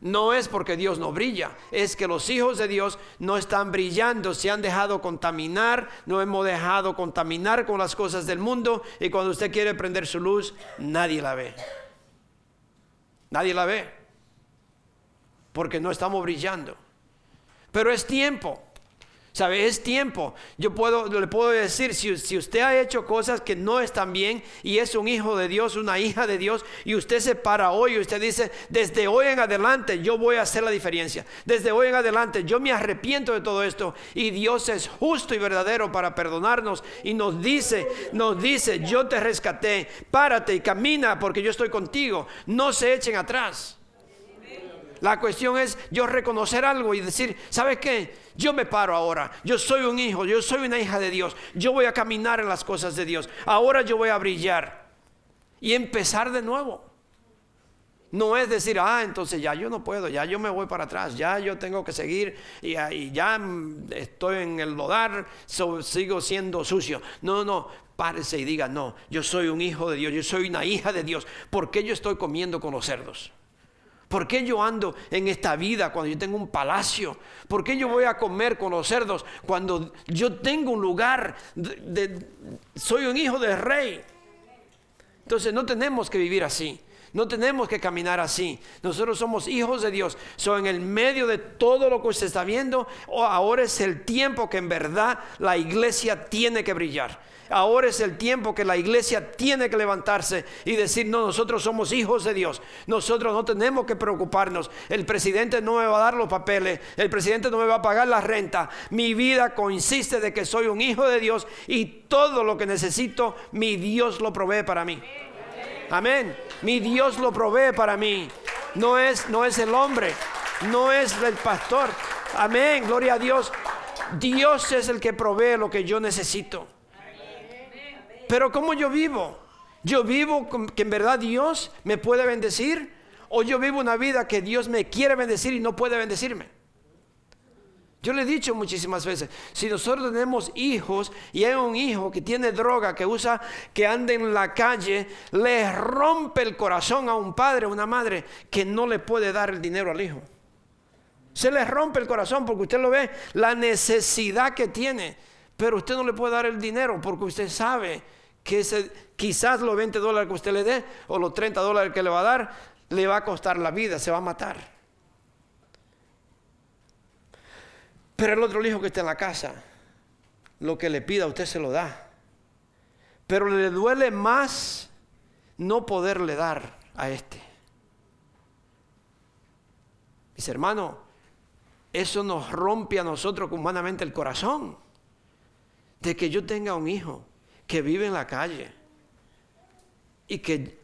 No es porque Dios no brilla, es que los hijos de Dios no están brillando, se han dejado contaminar, no hemos dejado contaminar con las cosas del mundo y cuando usted quiere prender su luz, nadie la ve. Nadie la ve. Porque no estamos brillando. Pero es tiempo. ¿Sabe? Es tiempo. Yo puedo, le puedo decir, si, si, usted ha hecho cosas que no están bien y es un hijo de Dios, una hija de Dios, y usted se para hoy usted dice, desde hoy en adelante yo voy a hacer la diferencia. Desde hoy en adelante yo me arrepiento de todo esto y Dios es justo y verdadero para perdonarnos y nos dice, nos dice, yo te rescaté, párate y camina porque yo estoy contigo. No se echen atrás. La cuestión es yo reconocer algo y decir, ¿sabes qué? Yo me paro ahora. Yo soy un hijo, yo soy una hija de Dios. Yo voy a caminar en las cosas de Dios. Ahora yo voy a brillar y empezar de nuevo. No es decir, ah, entonces ya yo no puedo, ya yo me voy para atrás, ya yo tengo que seguir y, y ya estoy en el lodar, sigo siendo sucio. No, no, párese y diga, no, yo soy un hijo de Dios, yo soy una hija de Dios. ¿Por qué yo estoy comiendo con los cerdos? ¿Por qué yo ando en esta vida cuando yo tengo un palacio? ¿Por qué yo voy a comer con los cerdos cuando yo tengo un lugar? De, soy un hijo del rey. Entonces no tenemos que vivir así. No tenemos que caminar así. Nosotros somos hijos de Dios. So, en el medio de todo lo que usted está viendo, oh, ahora es el tiempo que en verdad la iglesia tiene que brillar. Ahora es el tiempo que la iglesia tiene que levantarse y decir, no, nosotros somos hijos de Dios. Nosotros no tenemos que preocuparnos. El presidente no me va a dar los papeles. El presidente no me va a pagar la renta. Mi vida consiste de que soy un hijo de Dios y todo lo que necesito, mi Dios lo provee para mí. Amén. Mi Dios lo provee para mí. No es, no es el hombre, no es el pastor. Amén. Gloria a Dios. Dios es el que provee lo que yo necesito. Pero ¿cómo yo vivo? ¿Yo vivo que en verdad Dios me puede bendecir? ¿O yo vivo una vida que Dios me quiere bendecir y no puede bendecirme? Yo le he dicho muchísimas veces, si nosotros tenemos hijos y hay un hijo que tiene droga, que usa, que anda en la calle, le rompe el corazón a un padre o una madre que no le puede dar el dinero al hijo. Se le rompe el corazón porque usted lo ve, la necesidad que tiene, pero usted no le puede dar el dinero porque usted sabe que ese, quizás los 20 dólares que usted le dé o los 30 dólares que le va a dar, le va a costar la vida, se va a matar. Pero el otro hijo que está en la casa, lo que le pida usted se lo da. Pero le duele más no poderle dar a este. Mis hermanos, eso nos rompe a nosotros humanamente el corazón. De que yo tenga un hijo que vive en la calle y que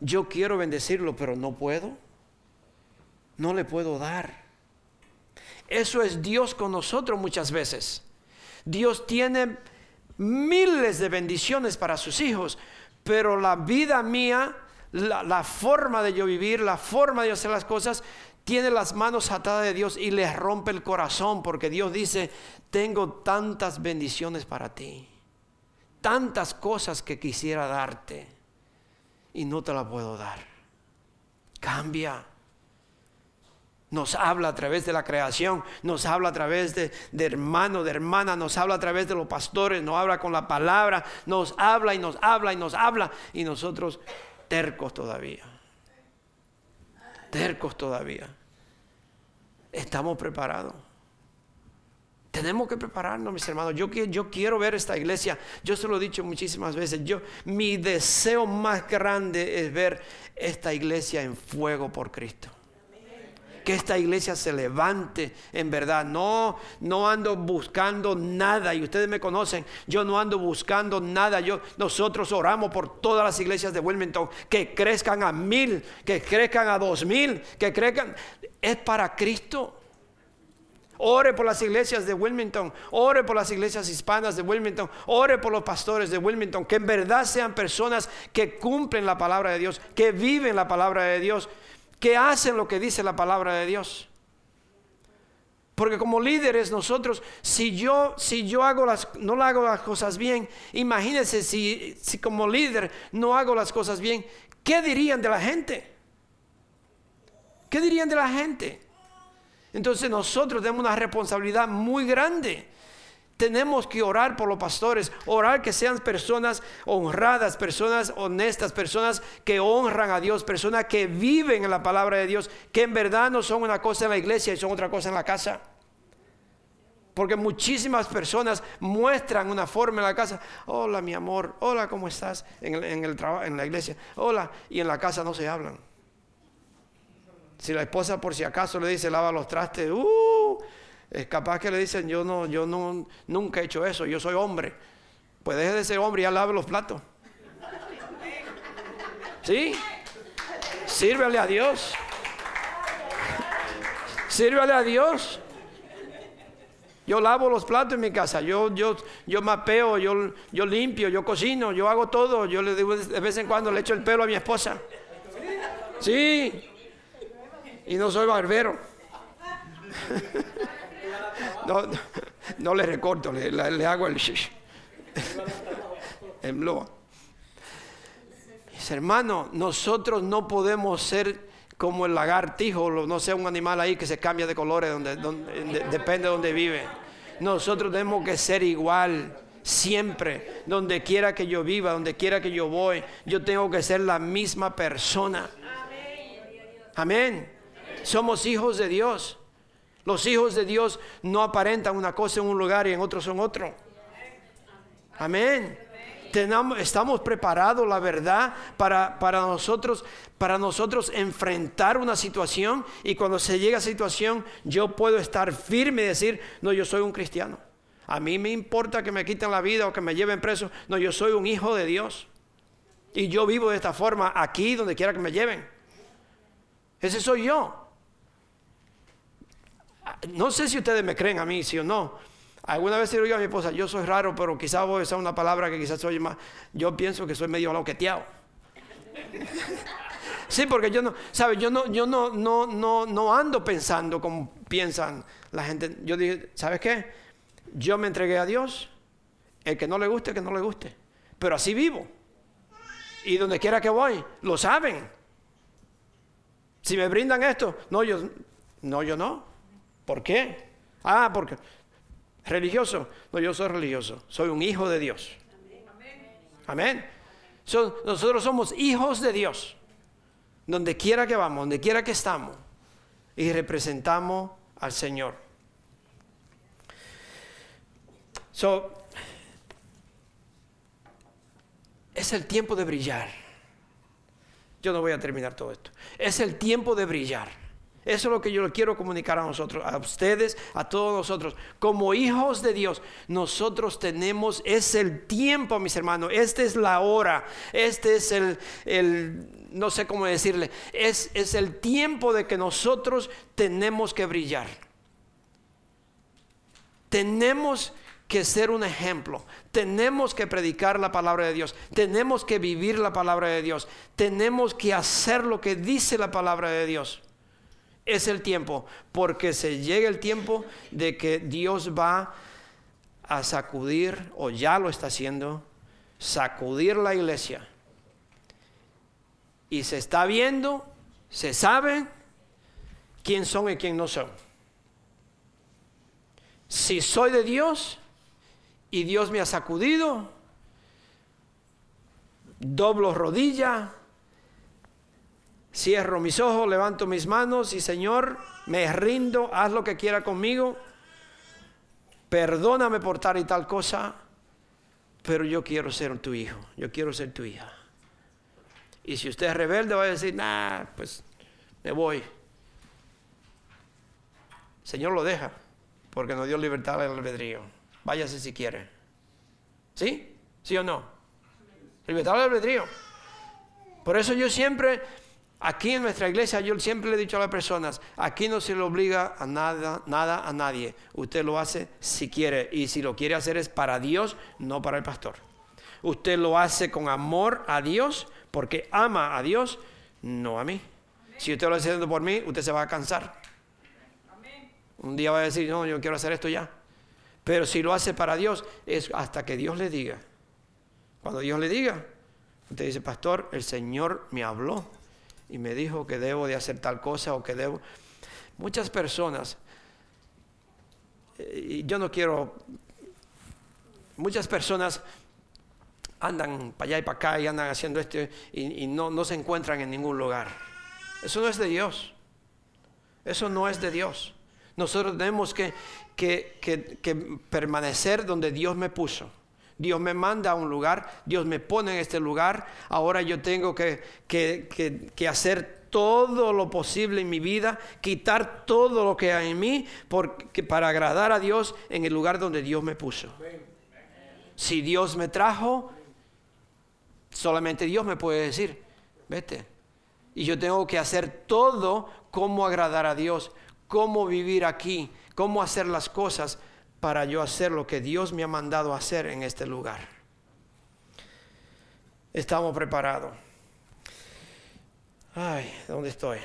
yo quiero bendecirlo, pero no puedo. No le puedo dar. Eso es Dios con nosotros muchas veces. Dios tiene miles de bendiciones para sus hijos, pero la vida mía, la, forma de yo vivir, la forma de hacer las cosas, tiene las manos atadas de Dios y le rompe el corazón porque Dios dice, tengo tantas bendiciones para ti, tantas cosas que quisiera darte y no te la puedo dar. Cambia nos habla a través de la creación, nos habla a través de, hermano, de hermana, nos habla a través de los pastores, nos habla con la palabra, nos habla y nos habla y nos habla y nosotros tercos todavía. Tercos todavía. Estamos preparados. Tenemos que prepararnos, mis hermanos. Yo, yo quiero ver esta iglesia. Yo se lo he dicho muchísimas veces. Yo, mi deseo más grande es ver esta iglesia en fuego por Cristo que esta iglesia se levante en verdad. No, no ando buscando nada y ustedes me conocen. Yo no ando buscando nada. Yo, nosotros oramos por todas las iglesias de Wilmington que crezcan a mil, que crezcan a dos mil, que crezcan. Es para Cristo. Ore por las iglesias de Wilmington, ore por las iglesias hispanas de Wilmington, ore por los pastores de Wilmington, que en verdad sean personas que cumplen la palabra de Dios, que viven la palabra de Dios, que hacen lo que dice la palabra de Dios. Porque como líderes nosotros, si yo, si yo hago las, no hago las cosas bien, imagínense si, si como líder no hago las cosas bien, ¿qué dirían de la gente? ¿Qué dirían de la gente? Entonces nosotros tenemos una responsabilidad muy grande tenemos que orar por los pastores, orar que sean personas honradas, personas honestas, personas que honran a Dios, personas que viven en la palabra de Dios, que en verdad no son una cosa en la iglesia y son otra cosa en la casa. Porque muchísimas personas muestran una forma en la casa. Hola, mi amor. Hola, ¿cómo estás? En, el, en, la iglesia. Hola. Y en la casa no se hablan. Si la esposa por si acaso le dice lava los trastes, uh, es capaz que le dicen, yo no, yo no, nunca he hecho eso, yo soy hombre. Pues deje de ser hombre y ya lave los platos. ¿Sí? Sírvele a Dios. Sírvele a Dios. Yo lavo los platos en mi casa, yo, yo, yo mapeo, yo, yo limpio, yo cocino, yo hago todo. Yo le digo de vez en cuando le echo el pelo a mi esposa. Sí. Y no soy barbero. No, no, le recorto, le, hago el en Mis hermanos, nosotros no podemos ser como el lagartijo, no sé, un animal ahí que se cambia de colores, donde, depende de donde vive. Nosotros tenemos que ser igual siempre, donde quiera que yo viva, donde quiera que yo voy, yo tengo que ser la misma persona. Amén. Somos hijos de Dios. Los hijos de Dios no aparentan una cosa en un lugar y en otro son otro. Amén. Estamos preparados, la verdad, para, para, nosotros, para nosotros enfrentar una situación y cuando se llega a situación yo puedo estar firme y decir, no, yo soy un cristiano. A mí me importa que me quiten la vida o que me lleven preso. No, yo soy un hijo de Dios. Y yo vivo de esta forma aquí, donde quiera que me lleven. Ese soy yo. No sé si ustedes me creen a mí, sí o no. Alguna vez digo a mi esposa, yo soy raro, pero quizás voy a usar una palabra que quizás soy más. Yo pienso que soy medio loqueteado. sí, porque yo no, ¿sabes? Yo no, yo no, no, no, no ando pensando como piensan la gente. Yo dije, ¿sabes qué? Yo me entregué a Dios. El que no le guste, que no le guste. Pero así vivo. Y donde quiera que voy, lo saben. Si me brindan esto, no, yo no, yo no. ¿Por qué? Ah, porque religioso. No, yo soy religioso. Soy un hijo de Dios. Amén. nosotros somos hijos de Dios. Donde quiera que vamos, donde quiera que estamos. Y representamos al Señor. So, es el tiempo de brillar. Yo no voy a terminar todo esto. Es el tiempo de brillar. Eso es lo que yo quiero comunicar a nosotros, a ustedes, a todos nosotros. Como hijos de Dios, nosotros tenemos, es el tiempo, mis hermanos, esta es la hora, este es el, no sé cómo decirle, es, es el tiempo de que nosotros tenemos que brillar. Tenemos que ser un ejemplo. Tenemos que predicar la palabra de Dios. Tenemos que vivir la palabra de Dios. Tenemos que hacer lo que dice la palabra de Dios es el tiempo, porque se llega el tiempo de que Dios va a sacudir, o ya lo está haciendo, sacudir la iglesia. Y se está viendo, se sabe quién son y quién no son. Si soy de Dios y Dios me ha sacudido, doblo rodilla, Cierro mis ojos, levanto mis manos y Señor, me rindo, haz lo que quiera conmigo. Perdóname por tal y tal cosa, pero yo quiero ser tu hijo, yo quiero ser tu hija. Y si usted es rebelde, va a decir, nah, pues me voy. Señor lo deja, porque nos dio libertad al albedrío. Váyase si quiere. ¿Sí? ¿Sí o no? Libertad al albedrío. Por eso yo siempre Aquí en nuestra iglesia yo siempre le he dicho a las personas, aquí no se le obliga a nada, nada a nadie. Usted lo hace si quiere y si lo quiere hacer es para Dios, no para el pastor. Usted lo hace con amor a Dios porque ama a Dios, no a mí. Si usted lo está haciendo por mí, usted se va a cansar. Un día va a decir, no, yo quiero hacer esto ya. Pero si lo hace para Dios, es hasta que Dios le diga. Cuando Dios le diga, usted dice, pastor, el Señor me habló y me dijo que debo de hacer tal cosa o que debo... Muchas personas, eh, y yo no quiero, muchas personas andan para allá y para acá y andan haciendo esto y, no, no se encuentran en ningún lugar. Eso no es de Dios. Eso no es de Dios. Nosotros tenemos que, que, que, permanecer donde Dios me puso. Dios me manda a un lugar, Dios me pone en este lugar, ahora yo tengo que, que, hacer todo lo posible en mi vida, quitar todo lo que hay en mí porque, para agradar a Dios en el lugar donde Dios me puso. Si Dios me trajo, solamente Dios me puede decir, vete. Y yo tengo que hacer todo como agradar a Dios, cómo vivir aquí, cómo hacer las cosas para yo hacer lo que Dios me ha mandado hacer en este lugar. Estamos preparados. Ay, ¿dónde estoy?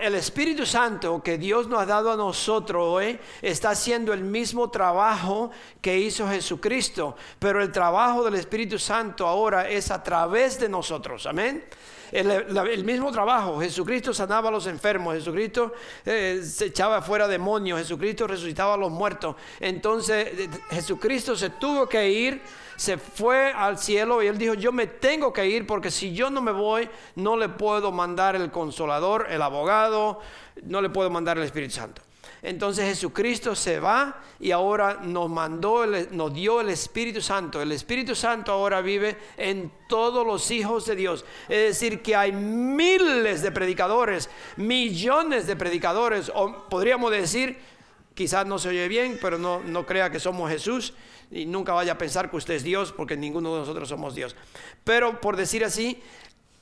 el Espíritu Santo que Dios nos ha dado a nosotros hoy está haciendo el mismo trabajo que hizo Jesucristo, pero el trabajo del Espíritu Santo ahora es a través de nosotros. Amén. El, mismo trabajo, Jesucristo sanaba a los enfermos, Jesucristo eh, se echaba fuera demonios, Jesucristo resucitaba a los muertos. Entonces eh, Jesucristo se tuvo que ir, se fue al cielo y él dijo, yo me tengo que ir porque si yo no me voy, no le puedo mandar el consolador, el abogado, no le puedo mandar el Espíritu Santo. Entonces Jesucristo se va y ahora nos mandó, nos dio el Espíritu Santo. El Espíritu Santo ahora vive en todos los hijos de Dios. Es decir, que hay miles de predicadores, millones de predicadores, o podríamos decir, quizás no se oye bien, pero no, no crea que somos Jesús y nunca vaya a pensar que usted es Dios, porque ninguno de nosotros somos Dios. Pero por decir así,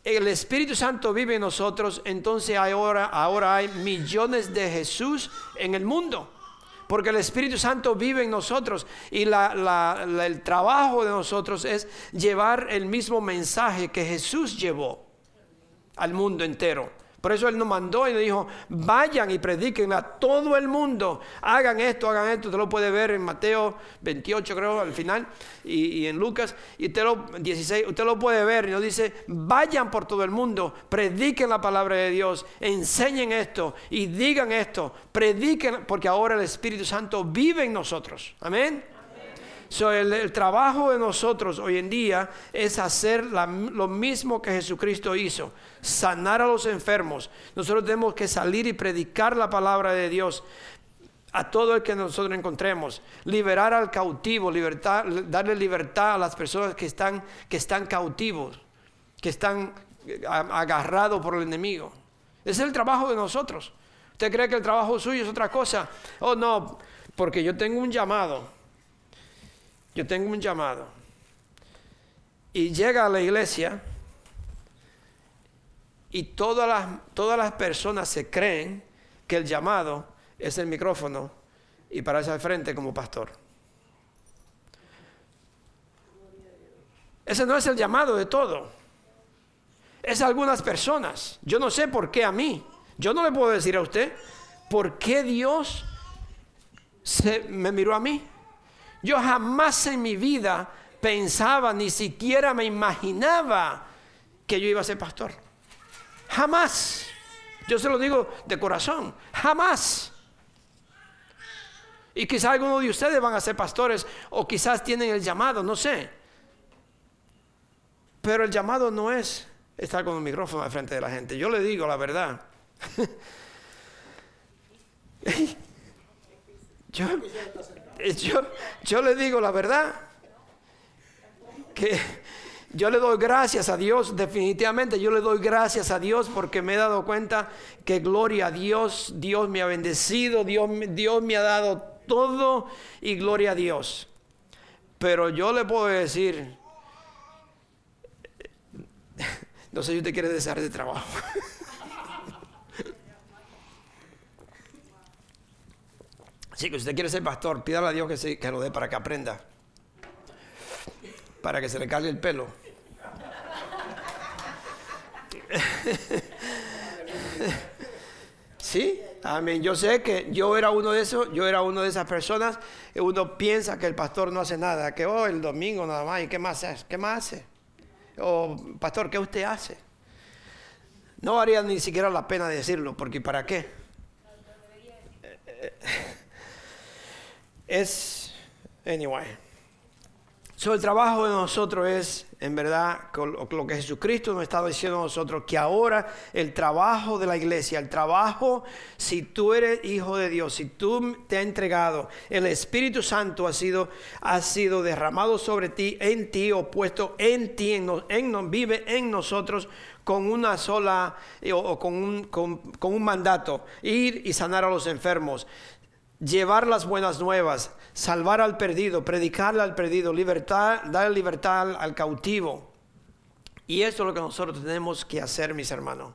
el Espíritu Santo vive en nosotros, entonces ahora, ahora hay millones de Jesús en el mundo. Porque el Espíritu Santo vive en nosotros y el trabajo de nosotros es llevar el mismo mensaje que Jesús llevó al mundo entero. Por eso Él nos mandó y nos dijo, vayan y prediquen a todo el mundo, hagan esto, hagan esto. Usted lo puede ver en Mateo 28, creo, al final, y, en Lucas, y usted lo, 16, usted lo puede ver y nos dice, vayan por todo el mundo, prediquen la palabra de Dios, enseñen esto y digan esto, prediquen, porque ahora el Espíritu Santo vive en nosotros. Amén el, trabajo de nosotros hoy en día es hacer lo mismo que Jesucristo hizo, sanar a los enfermos. Nosotros tenemos que salir y predicar la palabra de Dios a todo el que nosotros encontremos, liberar al cautivo, libertad, darle libertad a las personas que están, que están cautivos, que están eh, agarrados por el enemigo. Ese es el trabajo de nosotros. ¿Usted cree que el trabajo suyo es otra cosa? Oh, no, porque yo tengo un llamado yo tengo un llamado. Y llega a la iglesia y todas las, todas las personas se creen que el llamado es el micrófono y pararse al frente como pastor. Ese no es el llamado de todo. Es algunas personas. Yo no sé por qué a mí. Yo no le puedo decir a usted por qué Dios se, me miró a mí. Yo jamás en mi vida pensaba, ni siquiera me imaginaba que yo iba a ser pastor. Jamás. Yo se lo digo de corazón. Jamás. Y quizás algunos de ustedes van a ser pastores o quizás tienen el llamado, no sé. Pero el llamado no es estar con un micrófono al frente de la gente. Yo le digo la verdad. yo, yo, yo le digo la verdad, que yo le doy gracias a Dios, definitivamente yo le doy gracias a Dios porque me he dado cuenta que gloria a Dios, Dios me ha bendecido, Dios, Dios me ha dado todo y gloria a Dios. Pero yo le puedo decir, no sé si usted quiere desear de trabajo. Sí, que si usted quiere ser pastor, pídale a Dios que, que lo dé para que aprenda. Para que se le cargue el pelo. Sí, amén. Yo sé que yo era uno de esos, yo era uno de esas personas que uno piensa que el pastor no hace nada, que oh, el domingo nada más, ¿y qué más hace? ¿Qué más hace? O pastor, ¿qué usted hace? No haría ni siquiera la pena decirlo, porque ¿para qué? Es, anyway. So, el trabajo de nosotros es, en verdad, lo que Jesucristo nos estaba diciendo a nosotros, que ahora el trabajo de la iglesia, el trabajo, si tú eres hijo de Dios, si tú te has entregado, el Espíritu Santo ha sido, ha sido derramado sobre ti, en ti, o puesto en ti, en, en, vive en nosotros con una sola, eh, o, con, un, con, con un mandato, ir y sanar a los enfermos, llevar las buenas nuevas, salvar al perdido, predicarle al perdido, libertad, dar libertad al cautivo. Y eso es lo que nosotros tenemos que hacer, mis hermanos,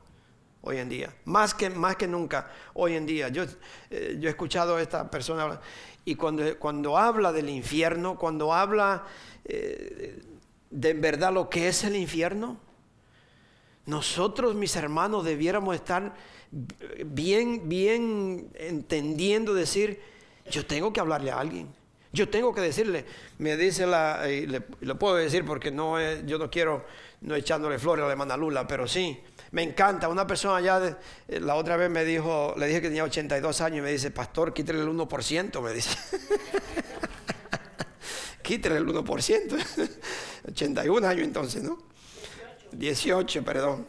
hoy en día. Más que, más que nunca, hoy en día. Yo, eh, yo he escuchado a esta persona y cuando, cuando habla del infierno, cuando habla eh, de en verdad lo que es el infierno, nosotros, mis hermanos, debiéramos estar bien, bien entendiendo, decir, yo tengo que hablarle a alguien. Yo tengo que decirle, me dice la, y le, lo puedo decir porque no es, yo no quiero, no echándole flores a la hermana Lula, pero sí, me encanta. Una persona ya, la otra vez me dijo, le dije que tenía 82 años y me dice, pastor, quítale el 1%, me dice. quítale el 1%. 81 años entonces, ¿no? 18, perdón.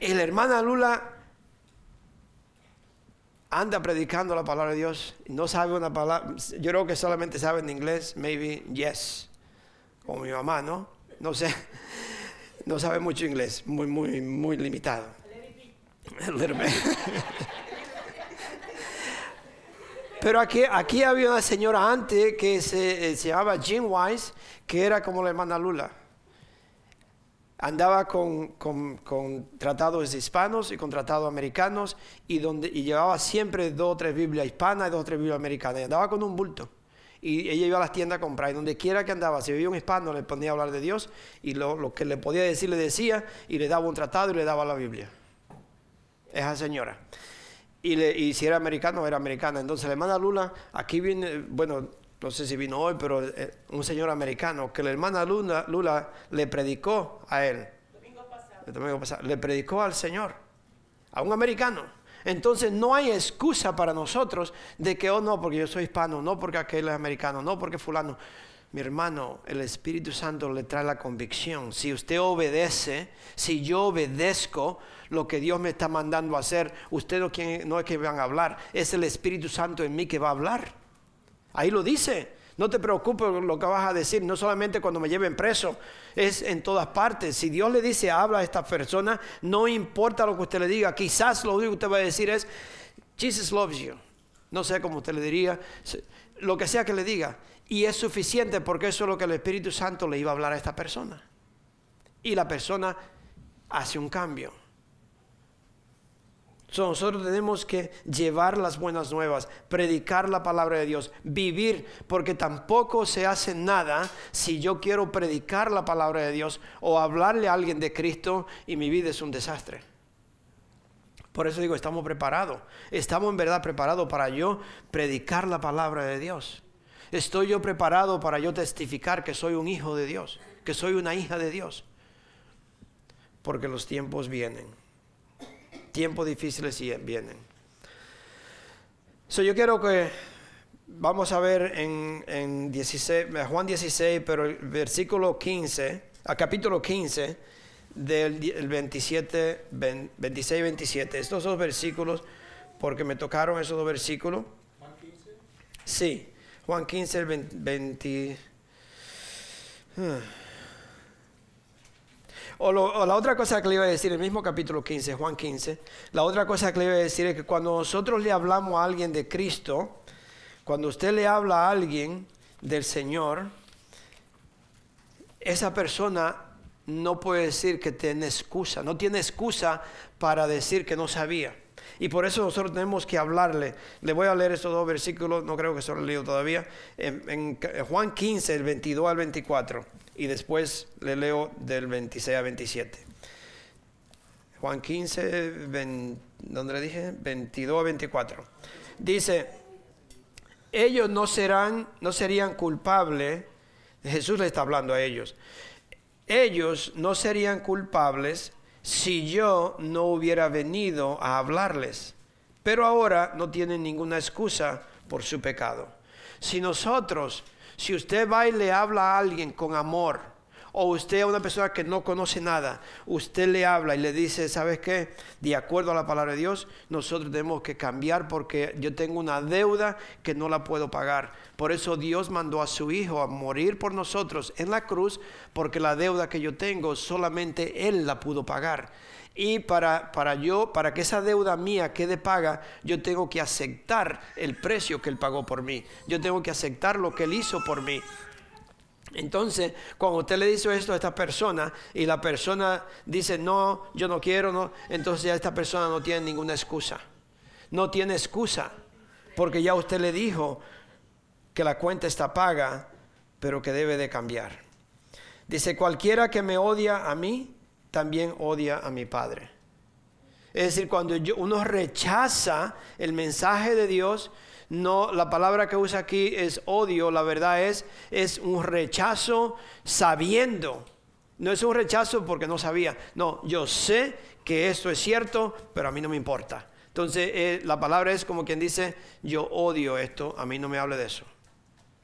Y la hermana Lula anda predicando la palabra de Dios, no sabe una palabra, yo creo que solamente sabe en inglés, maybe yes, como mi mamá, ¿no? No sé, no sabe mucho inglés, muy, muy, muy limitado. Pero aquí, aquí había una señora antes que se, eh, se llamaba Jean Wise, que era como la hermana Lula andaba con, tratados hispanos y con tratados americanos y, donde, y llevaba siempre dos o tres Biblias hispanas y dos o tres Biblias americanas. Y andaba con un bulto. Y ella iba a las tiendas a comprar. Y donde quiera que andaba, si veía un hispano, le ponía a hablar de Dios. Y lo, que le podía decir, le decía. Y le daba un tratado y le daba la Biblia. Esa señora. Y, y si era americano, era americana. Entonces le manda Lula, aquí viene, bueno, no sé si vino hoy, pero eh, un señor americano que la hermana Lula, Lula le predicó a él. El domingo pasado. Le predicó al Señor, a un americano. Entonces no hay excusa para nosotros de que, oh no, porque yo soy hispano, no porque aquel es americano, no porque fulano. Mi hermano, el Espíritu Santo le trae la convicción. Si usted obedece, si yo obedezco lo que Dios me está mandando a hacer, usted no, no es que van a hablar, es el Espíritu Santo en mí que va a hablar. Ahí lo dice. No te preocupes lo que vas a decir, no solamente cuando me lleven preso, es en todas partes. Si Dios le dice, habla a esta persona, no importa lo que usted le diga, quizás lo único que usted va a decir es, Jesus loves you. No sé cómo usted le diría, lo que sea que le diga. Y es suficiente porque eso es lo que el Espíritu Santo le iba a hablar a esta persona. Y la persona hace un cambio nosotros tenemos que llevar las buenas nuevas, predicar la palabra de Dios, vivir, porque tampoco se hace nada si yo quiero predicar la palabra de Dios o hablarle a alguien de Cristo y mi vida es un desastre. Por eso digo, estamos preparados. Estamos en verdad preparados para yo predicar la palabra de Dios. Estoy yo preparado para yo testificar que soy un hijo de Dios, que soy una hija de Dios. Porque los tiempos vienen tiempos difíciles vienen. So, yo quiero que vamos a ver en, en 16, Juan 16, pero el versículo 15, a capítulo 15, del 27, 26 y 27. Estos dos versículos, porque me tocaron esos dos versículos. ¿Juan 15? Sí, Juan 15, el 20. O, la otra cosa que le iba a decir, el mismo capítulo 15, Juan 15, la otra cosa que le iba a decir es que cuando nosotros le hablamos a alguien de Cristo, cuando usted le habla a alguien del Señor, esa persona no puede decir que tiene excusa, no tiene excusa para decir que no sabía. Y por eso nosotros tenemos que hablarle. Le voy a leer estos dos versículos, no creo que se lo he leído todavía. En, en Juan 15, el 22 al 24 y después le leo del 26 a 27. Juan 15, ¿dónde le dije? 22 a 24. Dice, ellos no serán, no serían culpables, Jesús le está hablando a ellos, ellos no serían culpables si yo no hubiera venido a hablarles, pero ahora no tienen ninguna excusa por su pecado. Si nosotros si usted va y le habla a alguien con amor, o usted a una persona que no conoce nada, usted le habla y le dice, ¿sabes qué? De acuerdo a la palabra de Dios, nosotros tenemos que cambiar porque yo tengo una deuda que no la puedo pagar. Por eso Dios mandó a su Hijo a morir por nosotros en la cruz, porque la deuda que yo tengo solamente Él la pudo pagar. Y para, para yo, para que esa deuda mía quede paga, yo tengo que aceptar el precio que Él pagó por mí. Yo tengo que aceptar lo que Él hizo por mí. Entonces, cuando usted le dice esto a esta persona y la persona dice, no, yo no quiero, entonces ya esta persona no tiene ninguna excusa. No tiene excusa, porque ya usted le dijo que la cuenta está paga, pero que debe de cambiar. Dice, cualquiera que me odia a mí, también odia a mi Padre. Es decir, cuando uno rechaza el mensaje de Dios, no, la palabra que usa aquí es odio, la verdad es, es un rechazo sabiendo. No es un rechazo porque no sabía. No, yo sé que esto es cierto, pero a mí no me importa. Entonces, eh, la palabra es como quien dice, yo odio esto, a mí no me hable de eso.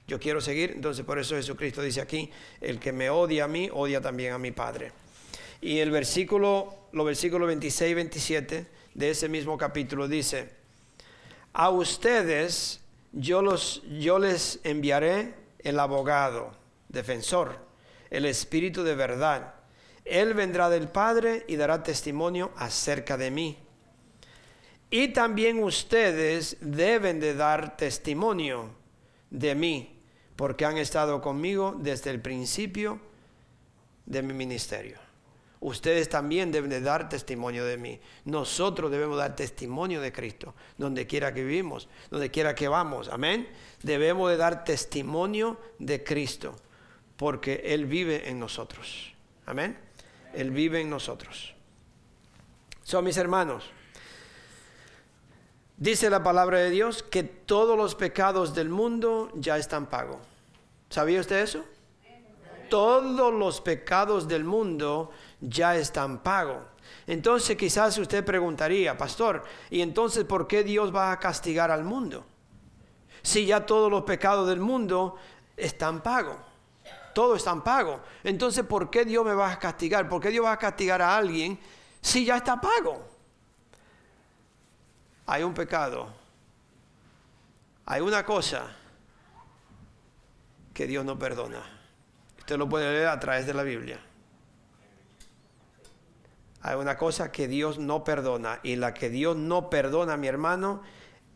Yo quiero seguir, entonces por eso Jesucristo dice aquí, el que me odia a mí, odia también a mi Padre. Y el versículo, los versículos 26 y 27 de ese mismo capítulo dice, a ustedes yo, los, yo les enviaré el abogado, defensor, el Espíritu de verdad. Él vendrá del Padre y dará testimonio acerca de mí. Y también ustedes deben de dar testimonio de mí, porque han estado conmigo desde el principio de mi ministerio ustedes también deben de dar testimonio de mí. Nosotros debemos dar testimonio de Cristo, donde quiera que vivimos, donde quiera que vamos. Amén. Debemos de dar testimonio de Cristo, porque Él vive en nosotros. Amén. Él vive en nosotros. Son mis hermanos. Dice la palabra de Dios que todos los pecados del mundo ya están pagos. ¿Sabía usted eso? Todos los pecados del mundo ya están pagos. Entonces quizás usted preguntaría, pastor, ¿y entonces por qué Dios va a castigar al mundo? Si ya todos los pecados del mundo están pagos. Todo están pagos. Entonces, ¿por qué Dios me va a castigar? ¿Por qué Dios va a castigar a alguien si ya está pago? Hay un pecado. Hay una cosa que Dios no perdona. Usted lo puede leer a través de la Biblia. Hay una cosa que Dios no perdona y la que Dios no perdona, mi hermano,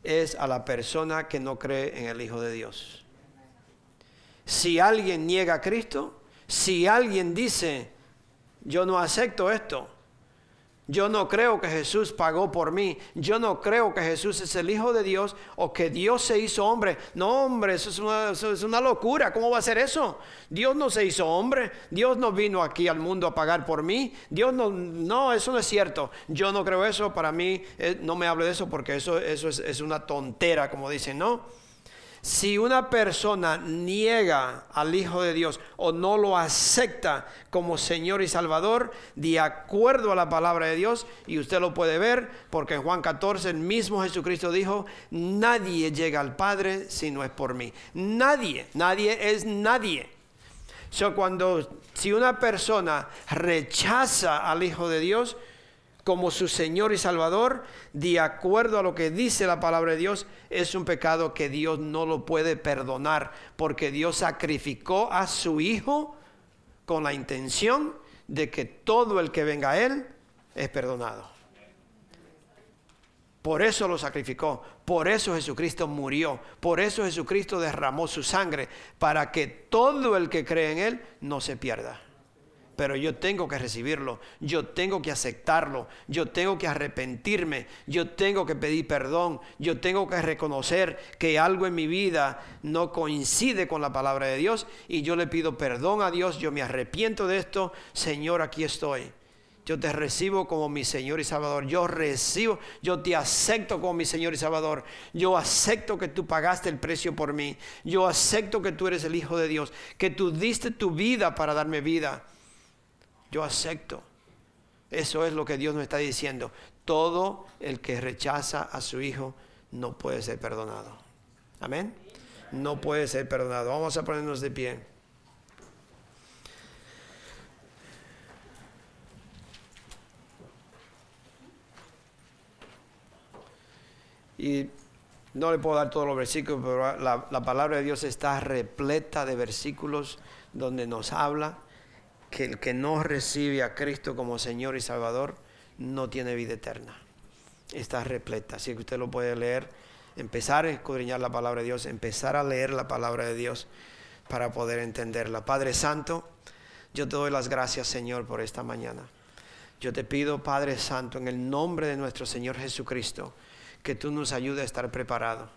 es a la persona que no cree en el Hijo de Dios. Si alguien niega a Cristo, si alguien dice, yo no acepto esto, yo no creo que Jesús pagó por mí. Yo no creo que Jesús es el Hijo de Dios o que Dios se hizo hombre. No, hombre, eso es, una, locura. ¿Cómo va a ser eso? Dios no se hizo hombre. Dios no vino aquí al mundo a pagar por mí. Dios no, no, eso no es cierto. Yo no creo eso. Para mí, eh, no me hable de eso porque eso, eso es, es una tontera, como dicen, ¿no? Si una persona niega al Hijo de Dios o no lo acepta como Señor y Salvador, de acuerdo a la palabra de Dios, y usted lo puede ver, porque en Juan 14 el mismo Jesucristo dijo, nadie llega al Padre si no es por mí. Nadie, nadie es nadie. So, cuando, si una persona rechaza al Hijo de Dios, como su Señor y Salvador, de acuerdo a lo que dice la palabra de Dios, es un pecado que Dios no lo puede perdonar, porque Dios sacrificó a su Hijo con la intención de que todo el que venga a Él es perdonado. Por eso lo sacrificó, por eso Jesucristo murió, por eso Jesucristo derramó su sangre, para que todo el que cree en Él no se pierda pero yo tengo que recibirlo, yo tengo que aceptarlo, yo tengo que arrepentirme, yo tengo que pedir perdón, yo tengo que reconocer que algo en mi vida no coincide con la palabra de Dios y yo le pido perdón a Dios, yo me arrepiento de esto, Señor, aquí estoy. Yo te recibo como mi Señor y Salvador. Yo recibo, yo te acepto como mi Señor y Salvador. Yo acepto que tú pagaste el precio por mí. Yo acepto que tú eres el Hijo de Dios, que tú diste tu vida para darme vida. Yo acepto. Eso es lo que Dios nos está diciendo. Todo el que rechaza a su hijo no puede ser perdonado. Amén. No puede ser perdonado. Vamos a ponernos de pie. Y no le puedo dar todos los versículos, pero la, la palabra de Dios está repleta de versículos donde nos habla que el que no recibe a Cristo como Señor y Salvador no tiene vida eterna. Está repleta, así que usted lo puede leer, empezar a escudriñar la palabra de Dios, empezar a leer la palabra de Dios para poder entenderla. Padre Santo, yo te doy las gracias, Señor, por esta mañana. Yo te pido, Padre Santo, en el nombre de nuestro Señor Jesucristo, que tú nos ayudes a estar preparados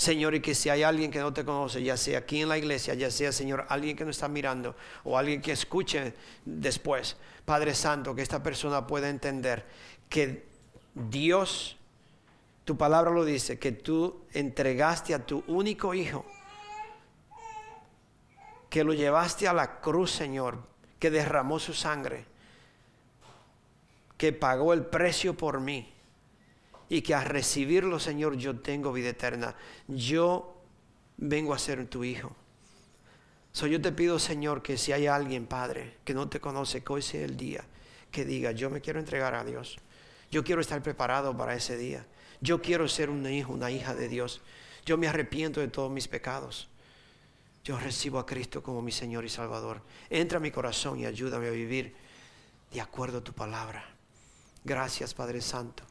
Señor, y que si hay alguien que no te conoce, ya sea aquí en la iglesia, ya sea, Señor, alguien que nos está mirando o alguien que escuche después, Padre Santo, que esta persona pueda entender que Dios, tu palabra lo dice, que tú entregaste a tu único hijo, que lo llevaste a la cruz, Señor, que derramó su sangre, que pagó el precio por mí y que al recibirlo, Señor, yo tengo vida eterna. Yo vengo a ser tu hijo. So, yo te pido, Señor, que si hay alguien, Padre, que no te conoce, que hoy sea el día, que diga, yo me quiero entregar a Dios. Yo quiero estar preparado para ese día. Yo quiero ser un hijo, una hija de Dios. Yo me arrepiento de todos mis pecados. Yo recibo a Cristo como mi Señor y Salvador. Entra a mi corazón y ayúdame a vivir de acuerdo a tu palabra. Gracias, Padre Santo.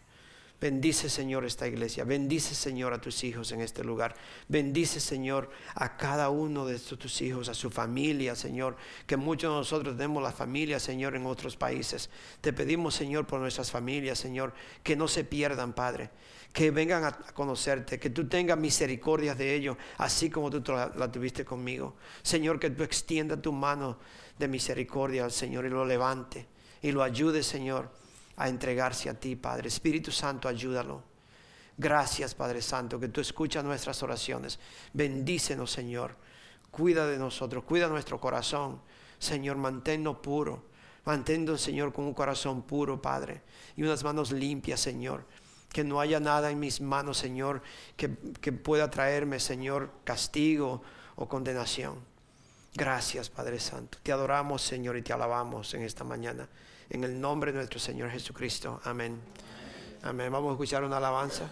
Bendice, Señor, esta iglesia. Bendice, Señor, a tus hijos en este lugar. Bendice, Señor, a cada uno de tus hijos, a su familia, Señor. Que muchos de nosotros tenemos la familia, Señor, en otros países. Te pedimos, Señor, por nuestras familias, Señor, que no se pierdan, Padre. Que vengan a conocerte, que tú tengas misericordia de ellos, así como tú la, tuviste conmigo. Señor, que tú extienda tu mano de misericordia al Señor y lo levante y lo ayude, Señor a entregarse a ti, Padre. Espíritu Santo, ayúdalo. Gracias, Padre Santo, que tú escuchas nuestras oraciones. Bendícenos, Señor. Cuida de nosotros, cuida nuestro corazón. Señor, manténnos puro. Manténnos, Señor, con un corazón puro, Padre. Y unas manos limpias, Señor. Que no haya nada en mis manos, Señor, que, que pueda traerme, Señor, castigo o condenación. Gracias, Padre Santo. Te adoramos, Señor, y te alabamos en esta mañana. En el nombre de nuestro Señor Jesucristo. Amén. Amén. Vamos a escuchar una alabanza.